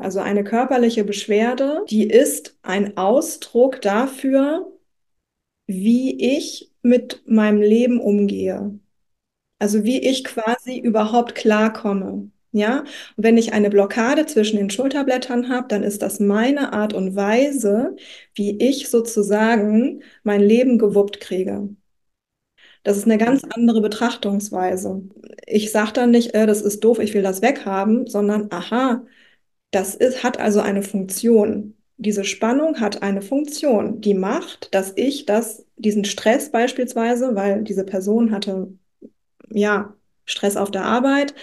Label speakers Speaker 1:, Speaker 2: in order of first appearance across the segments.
Speaker 1: Also eine körperliche Beschwerde, die ist ein Ausdruck dafür, wie ich mit meinem Leben umgehe. Also wie ich quasi überhaupt klarkomme. Ja, und wenn ich eine Blockade zwischen den Schulterblättern habe, dann ist das meine Art und Weise, wie ich sozusagen mein Leben gewuppt kriege. Das ist eine ganz andere Betrachtungsweise. Ich sage dann nicht, äh, das ist doof, ich will das weghaben, sondern aha, das ist, hat also eine Funktion. Diese Spannung hat eine Funktion, die macht, dass ich das, diesen Stress beispielsweise, weil diese Person hatte, ja, Stress auf der Arbeit,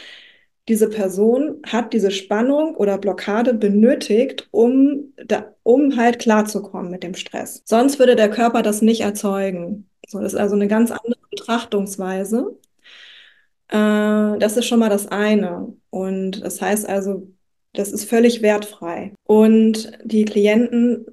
Speaker 1: diese Person hat diese Spannung oder Blockade benötigt, um, da, um halt klarzukommen mit dem Stress. Sonst würde der Körper das nicht erzeugen. So, das ist also eine ganz andere Betrachtungsweise. Äh, das ist schon mal das eine. Und das heißt also, das ist völlig wertfrei. Und die Klienten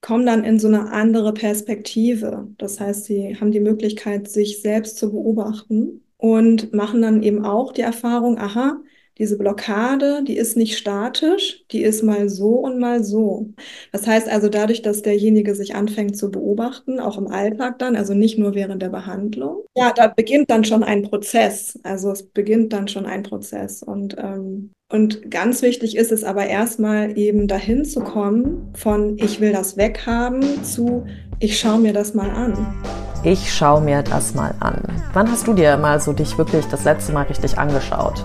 Speaker 1: kommen dann in so eine andere Perspektive. Das heißt, sie haben die Möglichkeit, sich selbst zu beobachten und machen dann eben auch die Erfahrung, aha, diese Blockade, die ist nicht statisch, die ist mal so und mal so. Das heißt also dadurch, dass derjenige sich anfängt zu beobachten, auch im Alltag dann, also nicht nur während der Behandlung, ja, da beginnt dann schon ein Prozess. Also es beginnt dann schon ein Prozess. Und, ähm, und ganz wichtig ist es aber erstmal eben dahin zu kommen von ich will das weghaben zu ich schaue mir das mal an.
Speaker 2: Ich schaue mir das mal an. Wann hast du dir mal so dich wirklich das letzte Mal richtig angeschaut?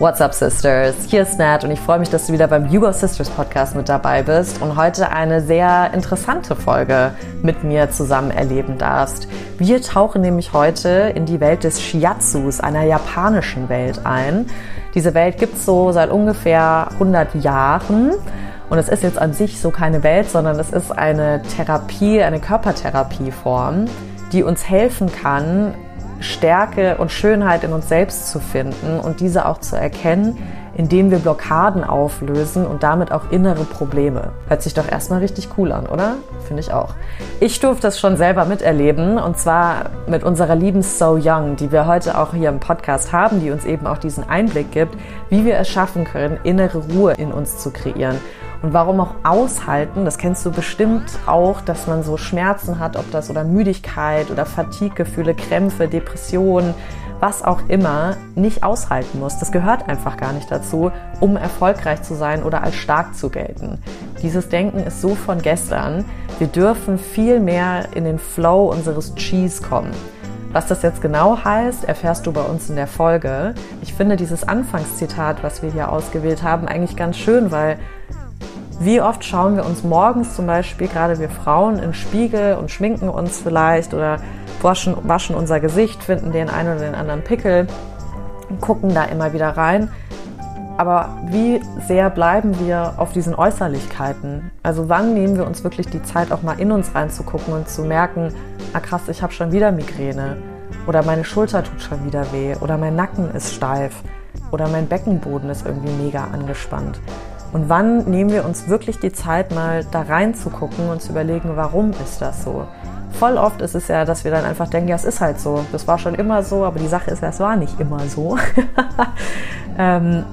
Speaker 2: What's up, Sisters? Hier ist Nat und ich freue mich, dass du wieder beim Hugo Sisters Podcast mit dabei bist und heute eine sehr interessante Folge mit mir zusammen erleben darfst. Wir tauchen nämlich heute in die Welt des Shiatsus, einer japanischen Welt ein. Diese Welt gibt es so seit ungefähr 100 Jahren. Und es ist jetzt an sich so keine Welt, sondern es ist eine Therapie, eine Körpertherapieform, die uns helfen kann, Stärke und Schönheit in uns selbst zu finden und diese auch zu erkennen, indem wir Blockaden auflösen und damit auch innere Probleme. Hört sich doch erstmal richtig cool an, oder? Finde ich auch. Ich durfte das schon selber miterleben und zwar mit unserer lieben So Young, die wir heute auch hier im Podcast haben, die uns eben auch diesen Einblick gibt, wie wir es schaffen können, innere Ruhe in uns zu kreieren und warum auch aushalten, das kennst du bestimmt auch, dass man so Schmerzen hat, ob das oder Müdigkeit oder Fatigue-Gefühle, Krämpfe, Depressionen, was auch immer, nicht aushalten muss. Das gehört einfach gar nicht dazu, um erfolgreich zu sein oder als stark zu gelten. Dieses Denken ist so von gestern. Wir dürfen viel mehr in den Flow unseres Cheese kommen. Was das jetzt genau heißt, erfährst du bei uns in der Folge. Ich finde dieses Anfangszitat, was wir hier ausgewählt haben, eigentlich ganz schön, weil wie oft schauen wir uns morgens zum Beispiel, gerade wir Frauen, den Spiegel und schminken uns vielleicht oder waschen, waschen unser Gesicht, finden den einen oder den anderen Pickel und gucken da immer wieder rein. Aber wie sehr bleiben wir auf diesen Äußerlichkeiten? Also wann nehmen wir uns wirklich die Zeit, auch mal in uns reinzugucken und zu merken, ah krass, ich habe schon wieder Migräne oder meine Schulter tut schon wieder weh oder mein Nacken ist steif oder mein Beckenboden ist irgendwie mega angespannt. Und wann nehmen wir uns wirklich die Zeit, mal da reinzugucken und zu überlegen, warum ist das so? Voll oft ist es ja, dass wir dann einfach denken, ja, es ist halt so. Das war schon immer so, aber die Sache ist, es war nicht immer so. ähm,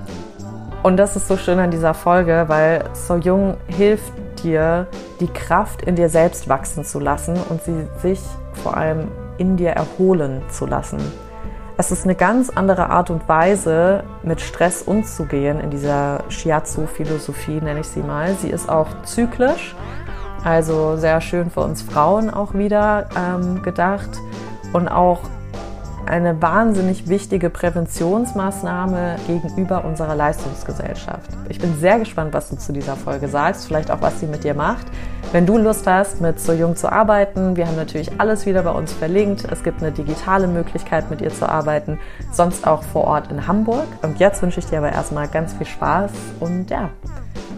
Speaker 2: und das ist so schön an dieser Folge, weil So Jung hilft dir, die Kraft in dir selbst wachsen zu lassen und sie sich vor allem in dir erholen zu lassen. Es ist eine ganz andere Art und Weise, mit Stress umzugehen in dieser Shiatsu-Philosophie, nenne ich sie mal. Sie ist auch zyklisch, also sehr schön für uns Frauen auch wieder ähm, gedacht und auch eine wahnsinnig wichtige Präventionsmaßnahme gegenüber unserer Leistungsgesellschaft. Ich bin sehr gespannt, was du zu dieser Folge sagst, vielleicht auch, was sie mit dir macht. Wenn du Lust hast, mit So Jung zu arbeiten, wir haben natürlich alles wieder bei uns verlinkt. Es gibt eine digitale Möglichkeit, mit ihr zu arbeiten, sonst auch vor Ort in Hamburg. Und jetzt wünsche ich dir aber erstmal ganz viel Spaß und ja,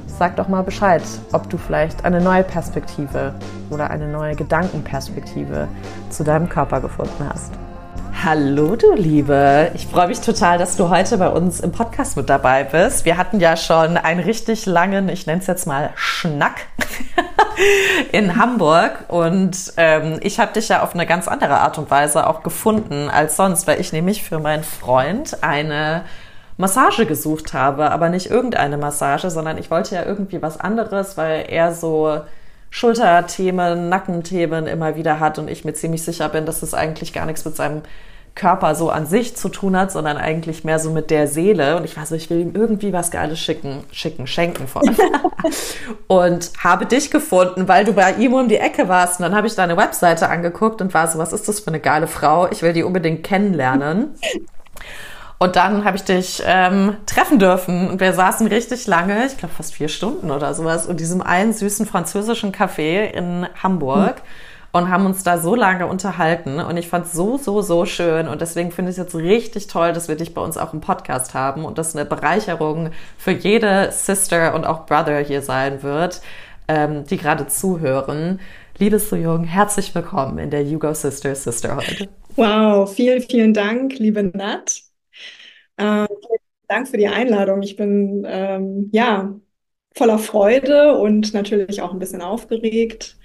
Speaker 2: sag doch mal Bescheid, ob du vielleicht eine neue Perspektive oder eine neue Gedankenperspektive zu deinem Körper gefunden hast. Hallo, du Liebe. Ich freue mich total, dass du heute bei uns im Podcast mit dabei bist. Wir hatten ja schon einen richtig langen, ich nenne es jetzt mal Schnack in Hamburg und ähm, ich habe dich ja auf eine ganz andere Art und Weise auch gefunden als sonst, weil ich nämlich für meinen Freund eine Massage gesucht habe, aber nicht irgendeine Massage, sondern ich wollte ja irgendwie was anderes, weil er so Schulterthemen, Nackenthemen immer wieder hat und ich mir ziemlich sicher bin, dass es eigentlich gar nichts mit seinem Körper so an sich zu tun hat, sondern eigentlich mehr so mit der Seele. Und ich war so, ich will ihm irgendwie was Geiles schicken, schicken, schenken von. und habe dich gefunden, weil du bei ihm um die Ecke warst. Und dann habe ich deine Webseite angeguckt und war so, was ist das für eine geile Frau? Ich will die unbedingt kennenlernen. Und dann habe ich dich ähm, treffen dürfen und wir saßen richtig lange, ich glaube fast vier Stunden oder sowas, in diesem einen süßen französischen Café in Hamburg. Mhm und haben uns da so lange unterhalten und ich fand es so, so, so schön und deswegen finde ich es jetzt richtig toll, dass wir dich bei uns auch im Podcast haben und das eine Bereicherung für jede Sister und auch Brother hier sein wird, ähm, die gerade zuhören. Liebes Jung, herzlich willkommen in der Hugo Sister Sisterhood.
Speaker 1: Wow, vielen, vielen Dank, liebe Nat. Äh, Dank für die Einladung. Ich bin ähm, ja voller Freude und natürlich auch ein bisschen aufgeregt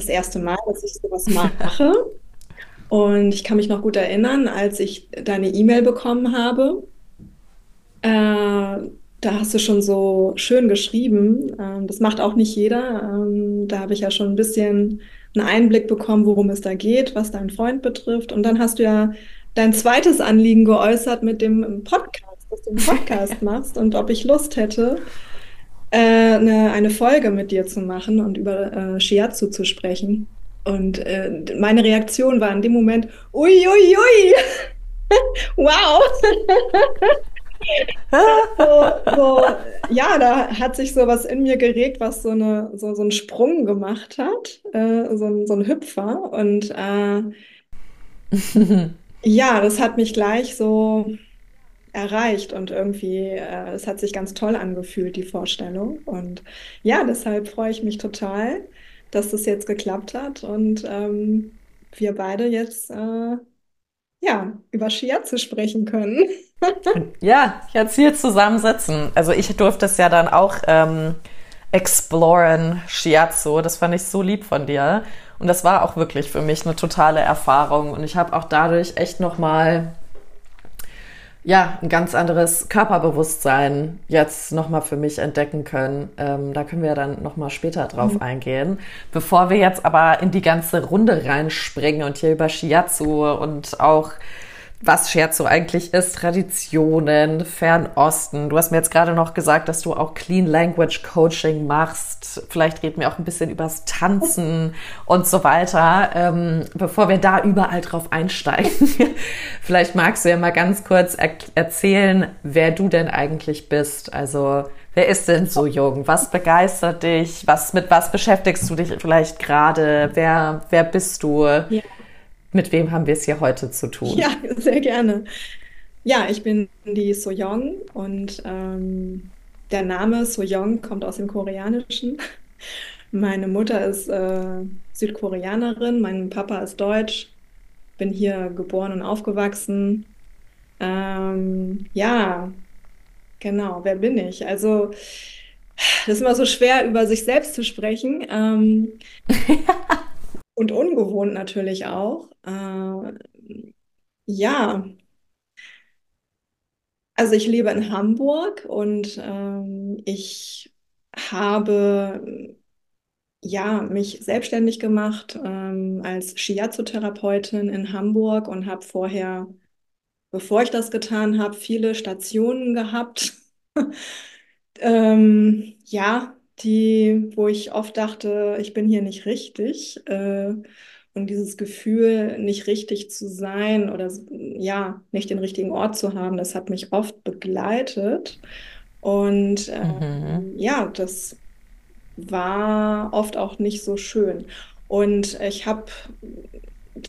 Speaker 1: das erste Mal, dass ich sowas mache. Und ich kann mich noch gut erinnern, als ich deine E-Mail bekommen habe. Äh, da hast du schon so schön geschrieben. Ähm, das macht auch nicht jeder. Ähm, da habe ich ja schon ein bisschen einen Einblick bekommen, worum es da geht, was deinen Freund betrifft. Und dann hast du ja dein zweites Anliegen geäußert mit dem Podcast, dass du einen Podcast machst und ob ich Lust hätte, eine, eine Folge mit dir zu machen und über äh, Shiatsu zu sprechen. Und äh, meine Reaktion war in dem Moment, ui, ui, ui, wow. so, so, ja, da hat sich so was in mir geregt, was so, eine, so, so einen Sprung gemacht hat, äh, so, so ein Hüpfer. Und äh, ja, das hat mich gleich so erreicht und irgendwie, äh, es hat sich ganz toll angefühlt, die Vorstellung. Und ja, deshalb freue ich mich total, dass das jetzt geklappt hat und ähm, wir beide jetzt äh, ja über Shiatsu sprechen können.
Speaker 2: ja, jetzt hier zusammensitzen. Also ich durfte es ja dann auch ähm, exploren, Shiatsu. Das fand ich so lieb von dir. Und das war auch wirklich für mich eine totale Erfahrung. Und ich habe auch dadurch echt nochmal ja, ein ganz anderes Körperbewusstsein jetzt nochmal für mich entdecken können. Ähm, da können wir dann nochmal später drauf mhm. eingehen. Bevor wir jetzt aber in die ganze Runde reinspringen und hier über Shiatsu und auch was Scherzo eigentlich ist, Traditionen, Fernosten. Du hast mir jetzt gerade noch gesagt, dass du auch Clean Language Coaching machst. Vielleicht reden wir auch ein bisschen übers Tanzen und so weiter. Ähm, bevor wir da überall drauf einsteigen, vielleicht magst du ja mal ganz kurz er erzählen, wer du denn eigentlich bist. Also, wer ist denn so jung? Was begeistert dich? Was, mit was beschäftigst du dich vielleicht gerade? Wer, wer bist du? Ja. Mit wem haben wir es hier heute zu tun?
Speaker 1: Ja, sehr gerne. Ja, ich bin die Soyoung und ähm, der Name Soyoung kommt aus dem Koreanischen. Meine Mutter ist äh, Südkoreanerin, mein Papa ist Deutsch, bin hier geboren und aufgewachsen. Ähm, ja, genau, wer bin ich? Also, das ist immer so schwer, über sich selbst zu sprechen. Ähm, und ungewohnt natürlich auch. Äh, ja, also ich lebe in Hamburg und ähm, ich habe ja mich selbstständig gemacht ähm, als Shiatsu-Therapeutin in Hamburg und habe vorher, bevor ich das getan habe, viele Stationen gehabt. ähm, ja, die, wo ich oft dachte, ich bin hier nicht richtig. Äh, und dieses Gefühl, nicht richtig zu sein oder ja, nicht den richtigen Ort zu haben, das hat mich oft begleitet. Und äh, mhm. ja, das war oft auch nicht so schön. Und ich habe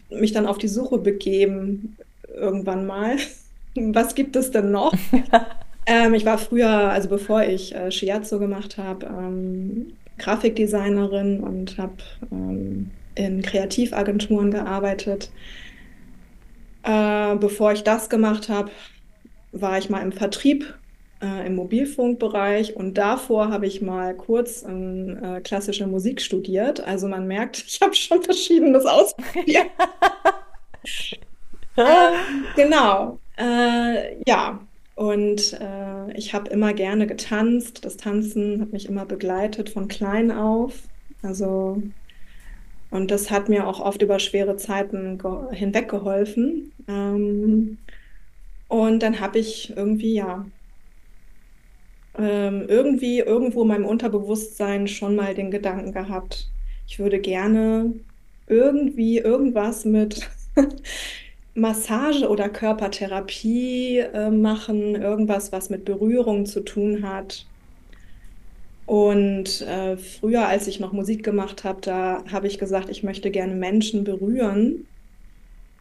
Speaker 1: mich dann auf die Suche begeben, irgendwann mal. Was gibt es denn noch? Ähm, ich war früher, also bevor ich äh, Shiatsu gemacht habe, ähm, Grafikdesignerin und habe ähm, in Kreativagenturen gearbeitet. Äh, bevor ich das gemacht habe, war ich mal im Vertrieb äh, im Mobilfunkbereich und davor habe ich mal kurz äh, klassische Musik studiert. Also man merkt, ich habe schon verschiedenes ausprobiert. äh, genau. Äh, ja, Und äh, ich habe immer gerne getanzt. Das Tanzen hat mich immer begleitet von klein auf. Also, und das hat mir auch oft über schwere Zeiten hinweg geholfen. Ähm, und dann habe ich irgendwie, ja, ähm, irgendwie irgendwo in meinem Unterbewusstsein schon mal den Gedanken gehabt, ich würde gerne irgendwie irgendwas mit Massage oder Körpertherapie äh, machen, irgendwas, was mit Berührung zu tun hat. Und äh, früher, als ich noch Musik gemacht habe, da habe ich gesagt, ich möchte gerne Menschen berühren.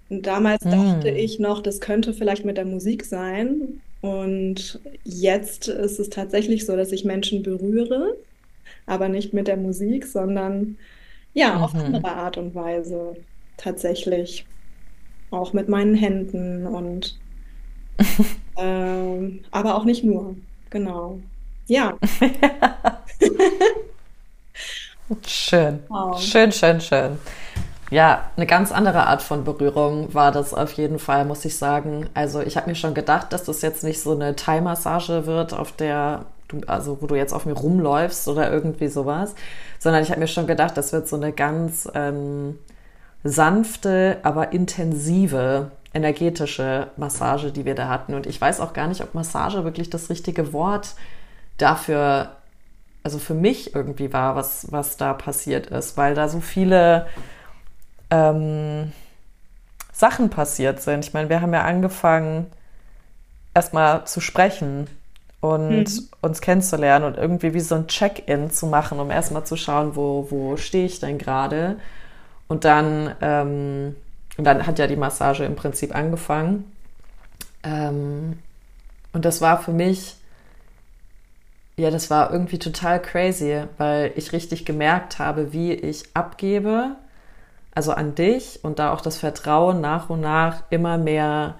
Speaker 1: Und damals mm. dachte ich noch, das könnte vielleicht mit der Musik sein. Und jetzt ist es tatsächlich so, dass ich Menschen berühre, aber nicht mit der Musik, sondern ja, mhm. auf andere Art und Weise tatsächlich. Auch mit meinen Händen und ähm, aber auch nicht nur. Genau. Ja.
Speaker 2: schön. Wow. Schön, schön, schön. Ja, eine ganz andere Art von Berührung war das auf jeden Fall, muss ich sagen. Also ich habe mir schon gedacht, dass das jetzt nicht so eine Thai-Massage wird, auf der du, also wo du jetzt auf mir rumläufst oder irgendwie sowas, sondern ich habe mir schon gedacht, das wird so eine ganz ähm, sanfte, aber intensive, energetische Massage, die wir da hatten. Und ich weiß auch gar nicht, ob Massage wirklich das richtige Wort dafür, also für mich irgendwie war, was, was da passiert ist, weil da so viele ähm, Sachen passiert sind. Ich meine, wir haben ja angefangen, erstmal zu sprechen und mhm. uns kennenzulernen und irgendwie wie so ein Check-in zu machen, um erstmal zu schauen, wo, wo stehe ich denn gerade. Und dann, ähm, und dann hat ja die Massage im Prinzip angefangen. Ähm, und das war für mich, ja, das war irgendwie total crazy, weil ich richtig gemerkt habe, wie ich abgebe, also an dich und da auch das Vertrauen nach und nach immer mehr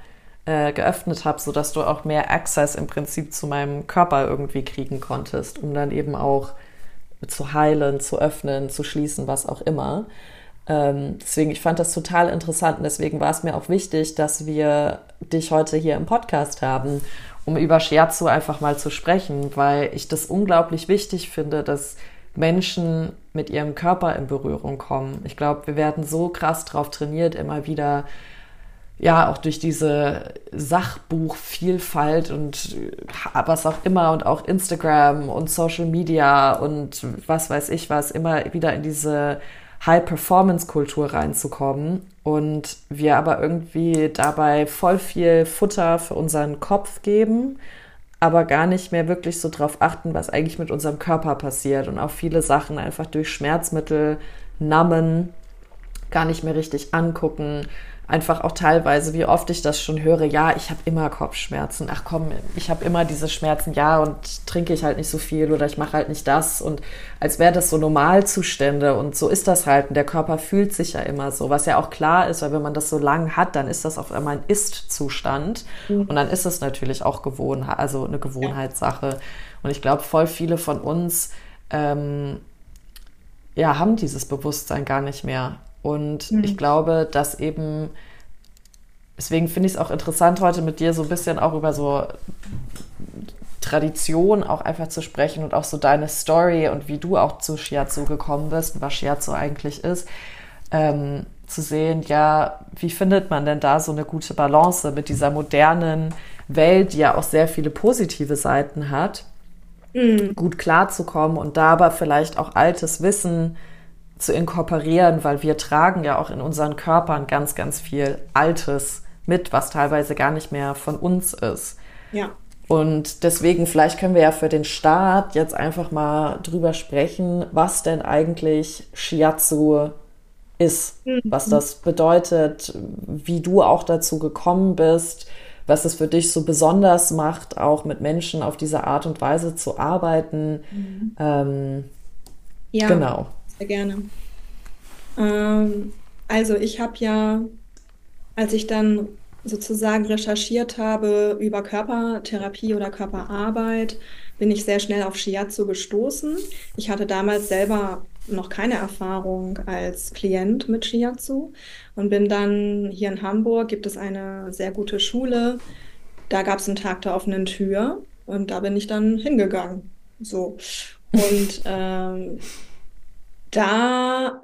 Speaker 2: äh, geöffnet habe, sodass du auch mehr Access im Prinzip zu meinem Körper irgendwie kriegen konntest, um dann eben auch zu heilen, zu öffnen, zu schließen, was auch immer. Ähm, deswegen, ich fand das total interessant und deswegen war es mir auch wichtig, dass wir dich heute hier im Podcast haben, um über Shiatsu einfach mal zu sprechen, weil ich das unglaublich wichtig finde, dass Menschen mit ihrem Körper in Berührung kommen. Ich glaube, wir werden so krass drauf trainiert, immer wieder ja, auch durch diese Sachbuchvielfalt und was auch immer und auch Instagram und Social Media und was weiß ich was, immer wieder in diese High-Performance-Kultur reinzukommen und wir aber irgendwie dabei voll viel Futter für unseren Kopf geben, aber gar nicht mehr wirklich so drauf achten, was eigentlich mit unserem Körper passiert und auch viele Sachen einfach durch Schmerzmittel nammen, gar nicht mehr richtig angucken einfach auch teilweise, wie oft ich das schon höre, ja, ich habe immer Kopfschmerzen. Ach komm, ich habe immer diese Schmerzen, ja, und trinke ich halt nicht so viel oder ich mache halt nicht das. Und als wäre das so Normalzustände und so ist das halt. Und der Körper fühlt sich ja immer so, was ja auch klar ist, weil wenn man das so lang hat, dann ist das auf einmal ein Ist-Zustand. Mhm. Und dann ist es natürlich auch Gewohnheit, also eine Gewohnheitssache. Und ich glaube, voll viele von uns ähm, ja, haben dieses Bewusstsein gar nicht mehr. Und mhm. ich glaube, dass eben, deswegen finde ich es auch interessant, heute mit dir so ein bisschen auch über so Tradition auch einfach zu sprechen und auch so deine Story und wie du auch zu Shiatsu gekommen bist und was Shiatsu eigentlich ist, ähm, zu sehen, ja, wie findet man denn da so eine gute Balance mit dieser modernen Welt, die ja auch sehr viele positive Seiten hat, mhm. gut klarzukommen und da aber vielleicht auch altes Wissen zu inkorporieren, weil wir tragen ja auch in unseren Körpern ganz, ganz viel Altes mit, was teilweise gar nicht mehr von uns ist.
Speaker 1: Ja.
Speaker 2: Und deswegen, vielleicht können wir ja für den Start jetzt einfach mal drüber sprechen, was denn eigentlich Shiatsu ist, mhm. was das bedeutet, wie du auch dazu gekommen bist, was es für dich so besonders macht, auch mit Menschen auf diese Art und Weise zu arbeiten. Mhm. Ähm,
Speaker 1: ja. Genau. Sehr gerne. Ähm, also ich habe ja, als ich dann sozusagen recherchiert habe über Körpertherapie oder Körperarbeit, bin ich sehr schnell auf Shiatsu gestoßen. Ich hatte damals selber noch keine Erfahrung als Klient mit Shiatsu und bin dann hier in Hamburg, gibt es eine sehr gute Schule, da gab es einen Tag der offenen Tür und da bin ich dann hingegangen. So. Und ähm, da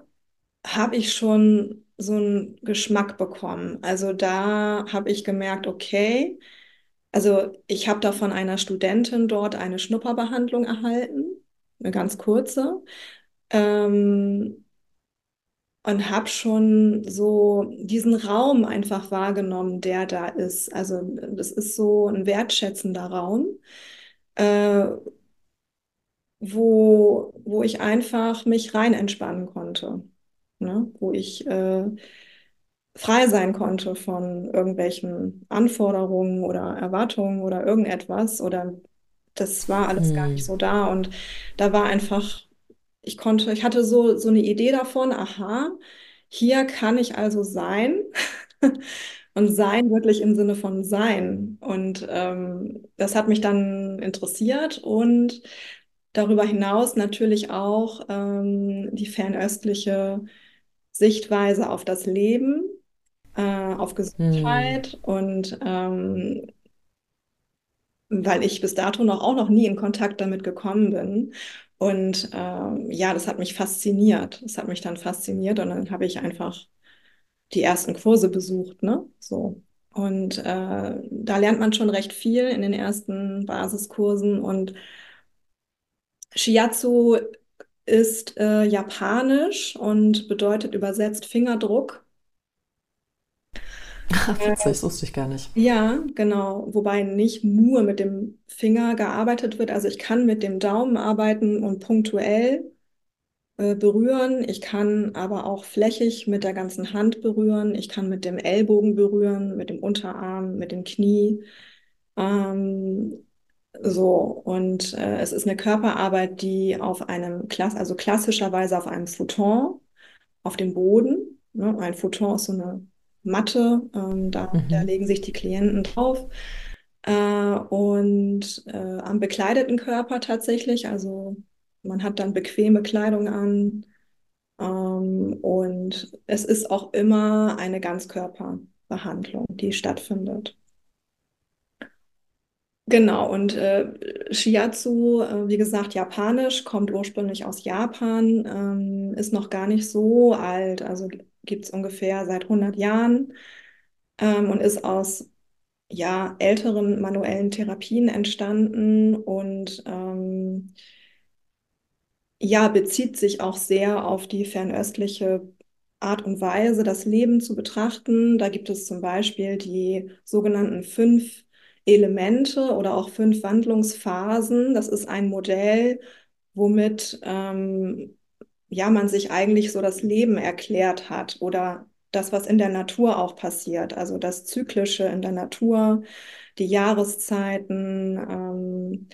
Speaker 1: habe ich schon so einen Geschmack bekommen. Also da habe ich gemerkt, okay, also ich habe da von einer Studentin dort eine Schnupperbehandlung erhalten, eine ganz kurze. Ähm, und habe schon so diesen Raum einfach wahrgenommen, der da ist. Also das ist so ein wertschätzender Raum, äh, wo, wo ich einfach mich rein entspannen konnte, ne? Wo ich äh, frei sein konnte von irgendwelchen Anforderungen oder Erwartungen oder irgendetwas oder das war alles gar nicht
Speaker 2: Hm.
Speaker 1: so da und da war einfach ich konnte, ich hatte so, so eine Idee davon, aha, hier kann ich also sein. Und sein wirklich im Sinne von sein. Und ähm, das hat mich dann interessiert und darüber hinaus natürlich auch ähm, die fernöstliche Sichtweise auf das Leben, äh, auf
Speaker 2: Hm.
Speaker 1: Gesundheit und ähm, weil ich bis dato noch auch noch nie in Kontakt damit gekommen bin. Und ähm, ja, das hat mich fasziniert. Das hat mich dann fasziniert und dann habe ich einfach die ersten Kurse besucht, ne? So. Und äh, da lernt man schon recht viel in den ersten Basiskursen. Und Shiatsu ist äh, japanisch und bedeutet übersetzt Fingerdruck.
Speaker 2: Witzig, das wusste ich gar nicht.
Speaker 1: Ja, genau. Wobei nicht nur mit dem Finger gearbeitet wird. Also ich kann mit dem Daumen arbeiten und punktuell äh, berühren. Ich kann aber auch flächig mit der ganzen Hand berühren. Ich kann mit dem Ellbogen berühren, mit dem Unterarm, mit dem Knie. Ähm, so, und äh, es ist eine Körperarbeit, die auf einem Klass, also klassischerweise auf einem Futon auf dem Boden. Ne? Ein Futon ist so eine Matte, ähm, da, da
Speaker 2: Mhm.
Speaker 1: legen sich die Klienten drauf. Äh, und äh, am bekleideten Körper tatsächlich, also man hat dann bequeme Kleidung an. Ähm, und es ist auch immer eine Ganzkörperbehandlung, die stattfindet. Genau, und äh, Shiatsu, äh, wie gesagt, japanisch, kommt ursprünglich aus Japan, ähm, ist noch gar nicht so alt, also gibt es ungefähr seit 100 Jahren ähm, und ist aus ja, älteren manuellen Therapien entstanden und ähm, ja, bezieht sich auch sehr auf die fernöstliche Art und Weise, das Leben zu betrachten. Da gibt es zum Beispiel die sogenannten fünf Elemente oder auch fünf Wandlungsphasen. Das ist ein Modell, womit ähm, ja, man sich eigentlich so das Leben erklärt hat oder das, was in der Natur auch passiert. Also das Zyklische in der Natur, die Jahreszeiten, ähm,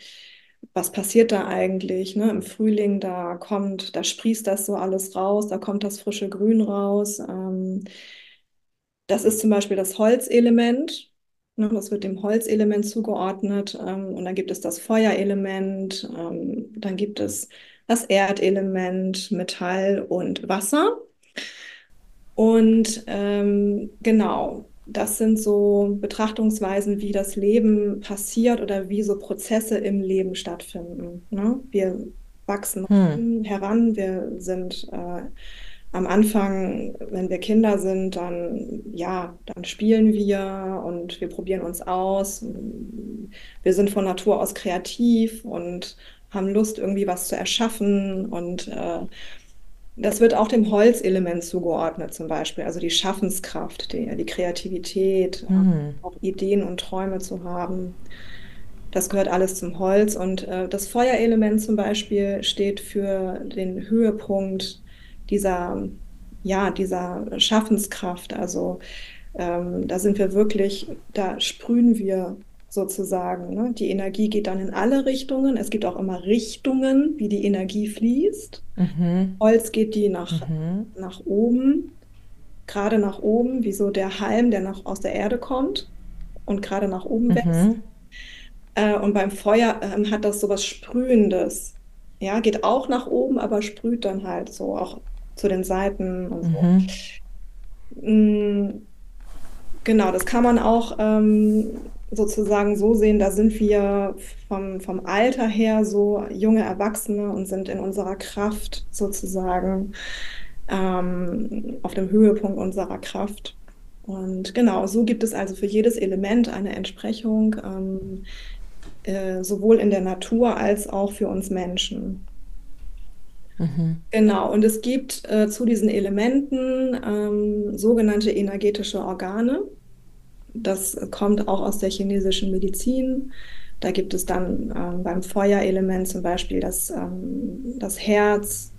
Speaker 1: was passiert da eigentlich? Ne? Im Frühling, da kommt, da sprießt das so alles raus, da kommt das frische Grün raus. Ähm, das ist zum Beispiel das Holzelement. Ne? Das wird dem Holzelement zugeordnet. Ähm, und dann gibt es das Feuerelement, ähm, dann gibt es das Erdelement, Metall und Wasser. Und ähm, genau, das sind so Betrachtungsweisen, wie das Leben passiert oder wie so Prozesse im Leben stattfinden. Ne? Wir wachsen
Speaker 2: Hm.
Speaker 1: heran, wir sind äh, am Anfang, wenn wir Kinder sind, dann ja, dann spielen wir und wir probieren uns aus. Wir sind von Natur aus kreativ und haben Lust, irgendwie was zu erschaffen und äh, das wird auch dem Holzelement zugeordnet, zum Beispiel, also die Schaffenskraft, die, die Kreativität, äh,
Speaker 2: Hm.
Speaker 1: auch Ideen und Träume zu haben. Das gehört alles zum Holz. Und äh, das Feuerelement zum Beispiel steht für den Höhepunkt dieser, ja, dieser Schaffenskraft. Also ähm, da sind wir wirklich, da sprühen wir sozusagen. Ne? Die Energie geht dann in alle Richtungen. Es gibt auch immer Richtungen, wie die Energie fließt.
Speaker 2: Mhm.
Speaker 1: Holz geht die nach,
Speaker 2: Mhm.
Speaker 1: nach oben, gerade nach oben, wie so der Halm, der noch aus der Erde kommt und gerade nach oben wächst.
Speaker 2: Mhm.
Speaker 1: Äh, und beim Feuer ähm, hat das so was Sprühendes. Ja, geht auch nach oben, aber sprüht dann halt so auch zu den Seiten und so.
Speaker 2: Mhm.
Speaker 1: Mm, genau, das kann man auch ähm, sozusagen so sehen, da sind wir vom, vom Alter her so junge Erwachsene und sind in unserer Kraft sozusagen ähm, auf dem Höhepunkt unserer Kraft. Und genau, so gibt es also für jedes Element eine Entsprechung, ähm, äh, sowohl in der Natur als auch für uns Menschen. Mhm. Genau, und es gibt äh, zu diesen Elementen ähm, sogenannte energetische Organe. Das kommt auch aus der chinesischen Medizin. Da gibt es dann ähm, beim Feuerelement zum Beispiel das, ähm, das Herz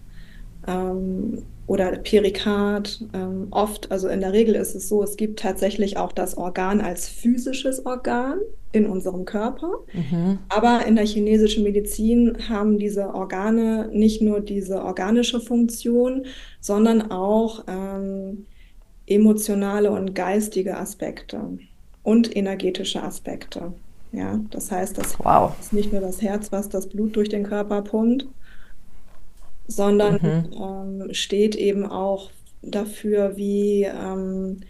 Speaker 1: ähm, oder Perikard. Ähm, oft, also in der Regel ist es so, es gibt tatsächlich auch das Organ als physisches Organ in unserem Körper. Mhm. Aber in der chinesischen Medizin haben diese Organe nicht nur diese organische Funktion, sondern auch ähm, emotionale und geistige Aspekte und energetische Aspekte. Ja, das heißt, das wow. ist nicht nur das Herz, was das Blut durch den Körper pumpt, sondern mhm. ähm, steht eben auch dafür, wie, ähm,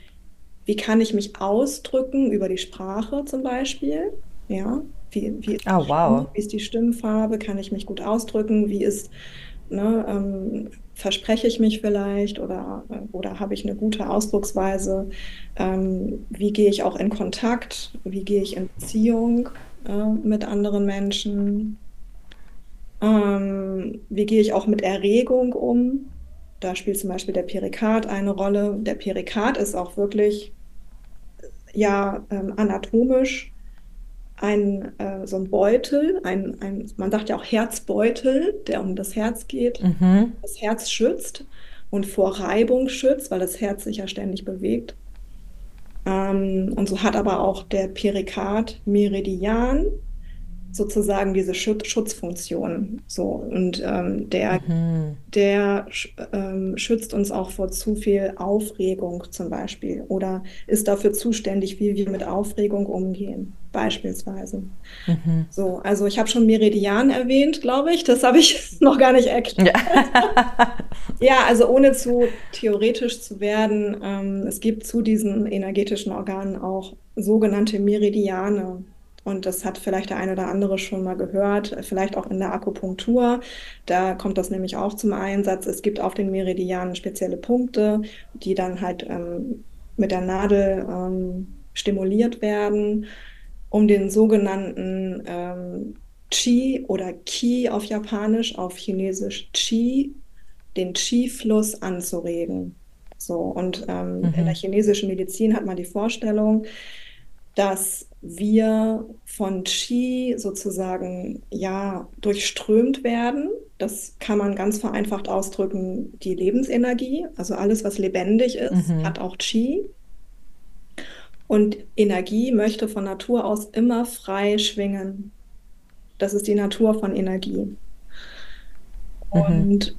Speaker 1: wie kann ich mich ausdrücken über die Sprache zum Beispiel. Ja, wie, wie, ist, oh, wow. wie ist die Stimmfarbe, kann ich mich gut ausdrücken, wie ist, ne, ähm, verspreche ich mich vielleicht oder, oder habe ich eine gute Ausdrucksweise, ähm, wie gehe ich auch in Kontakt, wie gehe ich in Beziehung äh, mit anderen Menschen, ähm, wie gehe ich auch mit Erregung um? Da spielt zum Beispiel der Perikard eine Rolle. Der Perikard ist auch wirklich ja ähm, anatomisch ein äh, so ein Beutel, ein, ein, man sagt ja auch Herzbeutel, der um das Herz geht, mhm. das Herz schützt und vor Reibung schützt, weil das Herz sich ja ständig bewegt. Ähm, und so hat aber auch der Perikard Meridian sozusagen diese Schutzfunktion. So und ähm, der, mhm. der ähm, schützt uns auch vor zu viel Aufregung zum Beispiel oder ist dafür zuständig, wie wir mit Aufregung umgehen, beispielsweise. Mhm. So, also ich habe schon Meridian erwähnt, glaube ich. Das habe ich noch gar nicht erklärt. Ja. ja, also ohne zu theoretisch zu werden, ähm, es gibt zu diesen energetischen Organen auch sogenannte Meridiane. Und das hat vielleicht der eine oder andere schon mal gehört, vielleicht auch in der Akupunktur. Da kommt das nämlich auch zum Einsatz. Es gibt auf den Meridianen spezielle Punkte, die dann halt ähm, mit der Nadel ähm, stimuliert werden, um den sogenannten ähm, Qi oder Qi auf Japanisch, auf Chinesisch Qi, den Qi-Fluss anzuregen. So, und ähm, mhm. in der chinesischen Medizin hat man die Vorstellung, dass wir von Qi sozusagen ja durchströmt werden. Das kann man ganz vereinfacht ausdrücken, die Lebensenergie. Also alles, was lebendig ist, mhm. hat auch Qi. Und Energie möchte von Natur aus immer frei schwingen. Das ist die Natur von Energie. Mhm. Und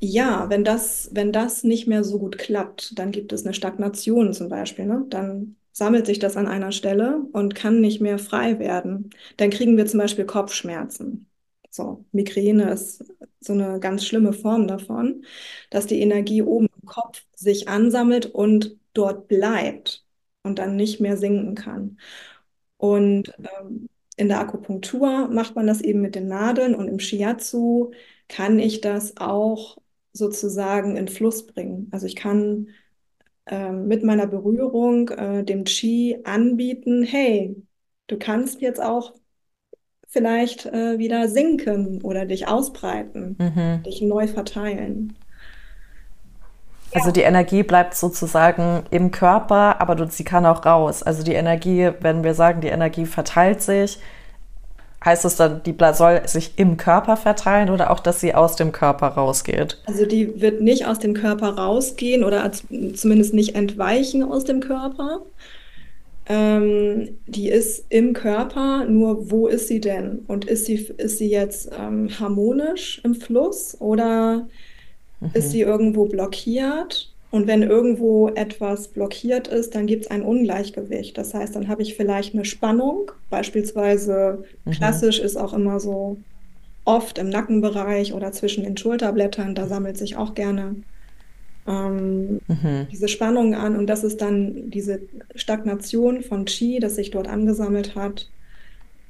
Speaker 1: ja, wenn das, wenn das nicht mehr so gut klappt, dann gibt es eine Stagnation zum Beispiel. Ne? Dann sammelt sich das an einer Stelle und kann nicht mehr frei werden. Dann kriegen wir zum Beispiel Kopfschmerzen. So, Migräne ist so eine ganz schlimme Form davon, dass die Energie oben im Kopf sich ansammelt und dort bleibt und dann nicht mehr sinken kann. Und ähm, in der Akupunktur macht man das eben mit den Nadeln und im Shiatsu kann ich das auch sozusagen in Fluss bringen. Also ich kann mit meiner Berührung äh, dem Qi anbieten, hey, du kannst jetzt auch vielleicht äh, wieder sinken oder dich ausbreiten, mhm. dich neu verteilen.
Speaker 2: Also die Energie bleibt sozusagen im Körper, aber du, sie kann auch raus. Also die Energie, wenn wir sagen, die Energie verteilt sich, Heißt es dann, die soll sich im Körper verteilen oder auch, dass sie aus dem Körper rausgeht?
Speaker 1: Also die wird nicht aus dem Körper rausgehen oder zumindest nicht entweichen aus dem Körper. Ähm, die ist im Körper, nur wo ist sie denn? Und ist sie, ist sie jetzt ähm, harmonisch im Fluss oder mhm. ist sie irgendwo blockiert? Und wenn irgendwo etwas blockiert ist, dann gibt es ein Ungleichgewicht. Das heißt, dann habe ich vielleicht eine Spannung. Beispielsweise mhm. klassisch ist auch immer so oft im Nackenbereich oder zwischen den Schulterblättern. Da sammelt sich auch gerne ähm, mhm. diese Spannung an und das ist dann diese Stagnation von Qi, das sich dort angesammelt hat.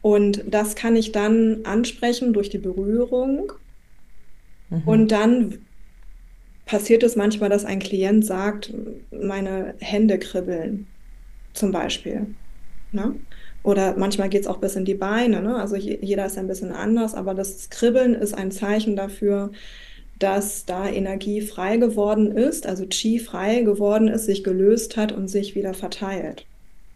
Speaker 1: Und das kann ich dann ansprechen durch die Berührung. Mhm. Und dann passiert es manchmal, dass ein Klient sagt, meine Hände kribbeln, zum Beispiel. Ne? Oder manchmal geht es auch bis in die Beine. Ne? Also jeder ist ein bisschen anders, aber das Kribbeln ist ein Zeichen dafür, dass da Energie frei geworden ist, also Qi frei geworden ist, sich gelöst hat und sich wieder verteilt.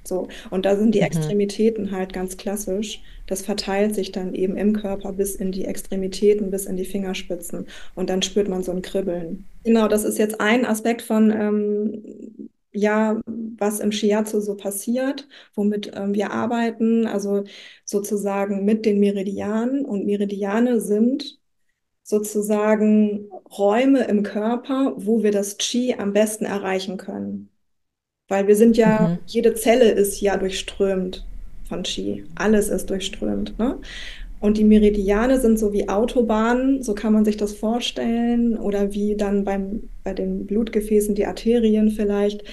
Speaker 1: So. Und da sind die mhm. Extremitäten halt ganz klassisch. Das verteilt sich dann eben im Körper bis in die Extremitäten, bis in die Fingerspitzen. Und dann spürt man so ein Kribbeln. Genau, das ist jetzt ein Aspekt von, ähm, ja, was im Shiatsu so passiert, womit ähm, wir arbeiten, also sozusagen mit den Meridianen. Und Meridiane sind sozusagen Räume im Körper, wo wir das Qi am besten erreichen können. Weil wir sind ja, mhm. jede Zelle ist ja durchströmt von Qi. Alles ist durchströmt. Ne? Und die Meridiane sind so wie Autobahnen, so kann man sich das vorstellen, oder wie dann beim, bei den Blutgefäßen die Arterien vielleicht.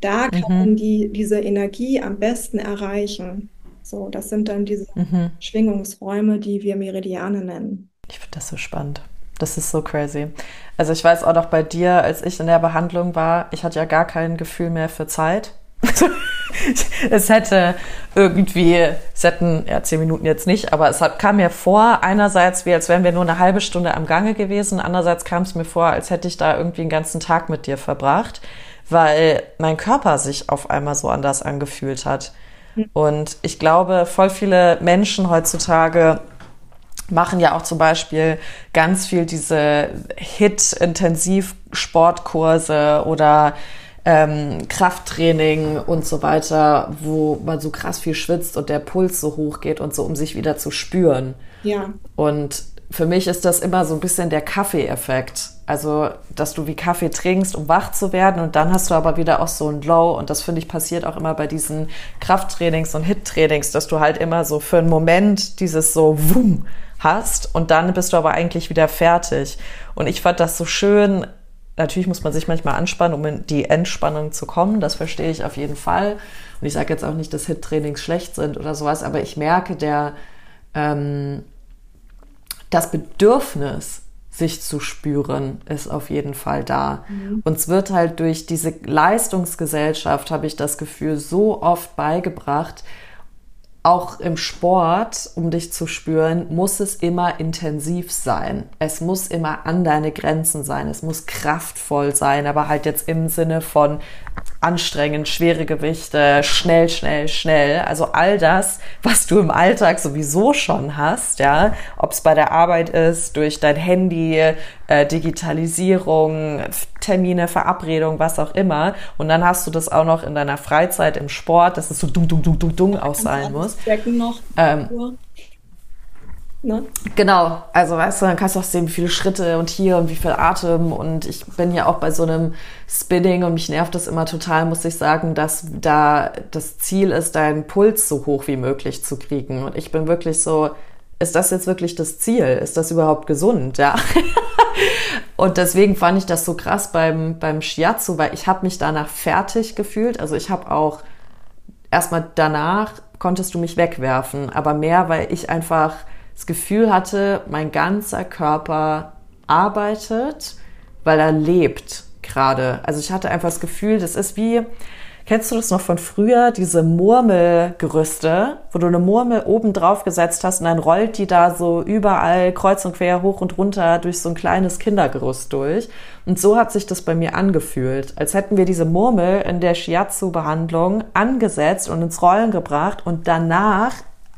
Speaker 1: Da kann mhm. man die, diese Energie am besten erreichen. So, das sind dann diese mhm. Schwingungsräume, die wir Meridiane nennen.
Speaker 2: Ich finde das so spannend. Das ist so crazy. Also ich weiß auch noch bei dir, als ich in der Behandlung war, ich hatte ja gar kein Gefühl mehr für Zeit. es hätte irgendwie, es hätten, ja, zehn Minuten jetzt nicht, aber es hat, kam mir vor, einerseits wie als wären wir nur eine halbe Stunde am Gange gewesen, andererseits kam es mir vor, als hätte ich da irgendwie einen ganzen Tag mit dir verbracht, weil mein Körper sich auf einmal so anders angefühlt hat. Hm. Und ich glaube, voll viele Menschen heutzutage machen ja auch zum Beispiel ganz viel diese Hit-Intensiv-Sportkurse oder ähm, Krafttraining und so weiter, wo man so krass viel schwitzt und der Puls so hoch geht und so, um sich wieder zu spüren.
Speaker 1: Ja.
Speaker 2: Und für mich ist das immer so ein bisschen der Kaffee-Effekt. Also, dass du wie Kaffee trinkst, um wach zu werden und dann hast du aber wieder auch so ein Low und das finde ich passiert auch immer bei diesen Krafttrainings und Hit-Trainings, dass du halt immer so für einen Moment dieses so Wumm hast und dann bist du aber eigentlich wieder fertig. Und ich fand das so schön. Natürlich muss man sich manchmal anspannen, um in die Entspannung zu kommen. Das verstehe ich auf jeden Fall. Und ich sage jetzt auch nicht, dass Hit-Trainings schlecht sind oder sowas, aber ich merke, der, ähm, das Bedürfnis, sich zu spüren, ist auf jeden Fall da. Mhm. Und es wird halt durch diese Leistungsgesellschaft, habe ich das Gefühl, so oft beigebracht, auch im Sport, um dich zu spüren, muss es immer intensiv sein. Es muss immer an deine Grenzen sein. Es muss kraftvoll sein, aber halt jetzt im Sinne von anstrengend, schwere Gewichte, schnell, schnell, schnell. Also all das, was du im Alltag sowieso schon hast, ja, ob es bei der Arbeit ist, durch dein Handy, äh, Digitalisierung, Termine, Verabredung, was auch immer. Und dann hast du das auch noch in deiner Freizeit im Sport, dass es so dumm, dumm, dumm, dumm, dumm auch sein muss.
Speaker 1: Noch ähm,
Speaker 2: Ne? Genau, also weißt du, dann kannst du auch sehen, wie viele Schritte und hier und wie viel Atem. Und ich bin ja auch bei so einem Spinning und mich nervt das immer total, muss ich sagen, dass da das Ziel ist, deinen Puls so hoch wie möglich zu kriegen. Und ich bin wirklich so, ist das jetzt wirklich das Ziel? Ist das überhaupt gesund? Ja. und deswegen fand ich das so krass beim, beim Shiatsu, weil ich habe mich danach fertig gefühlt. Also ich habe auch erstmal danach konntest du mich wegwerfen, aber mehr, weil ich einfach das Gefühl hatte, mein ganzer Körper arbeitet, weil er lebt gerade. Also ich hatte einfach das Gefühl, das ist wie, kennst du das noch von früher, diese Murmelgerüste, wo du eine Murmel oben drauf gesetzt hast und dann rollt die da so überall kreuz und quer hoch und runter durch so ein kleines Kindergerüst durch. Und so hat sich das bei mir angefühlt, als hätten wir diese Murmel in der Shiatsu-Behandlung angesetzt und ins Rollen gebracht und danach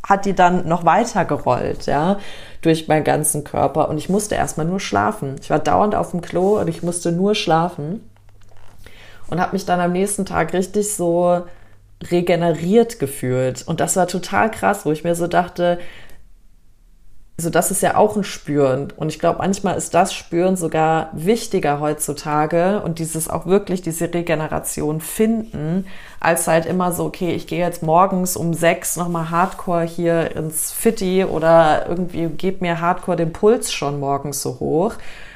Speaker 2: hat die dann noch weiter gerollt, ja, durch meinen ganzen Körper. Und ich musste erstmal nur schlafen. Ich war dauernd auf dem Klo und ich musste nur schlafen. Und habe mich dann am nächsten Tag richtig so regeneriert gefühlt. Und das war total krass, wo ich mir so dachte, also das ist ja auch ein Spüren. Und ich glaube, manchmal ist das Spüren sogar wichtiger heutzutage und dieses auch wirklich diese Regeneration finden, als halt immer so, okay, ich gehe jetzt morgens um sechs nochmal Hardcore hier ins Fitti oder irgendwie gebe mir Hardcore den Puls schon morgens so hoch.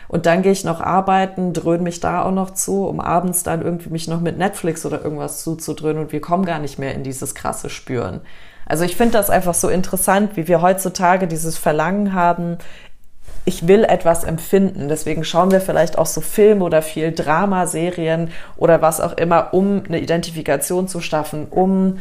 Speaker 2: Und dann gehe ich noch arbeiten, dröhne mich da auch noch zu, um abends dann irgendwie mich noch mit Netflix oder irgendwas zuzudröhnen und wir kommen gar nicht mehr in dieses krasse Spüren. Also ich finde das einfach so interessant, wie wir heutzutage dieses Verlangen haben, ich will etwas empfinden. Deswegen schauen wir vielleicht auch so Filme oder viel Dramaserien oder was auch immer, um eine Identifikation zu schaffen, um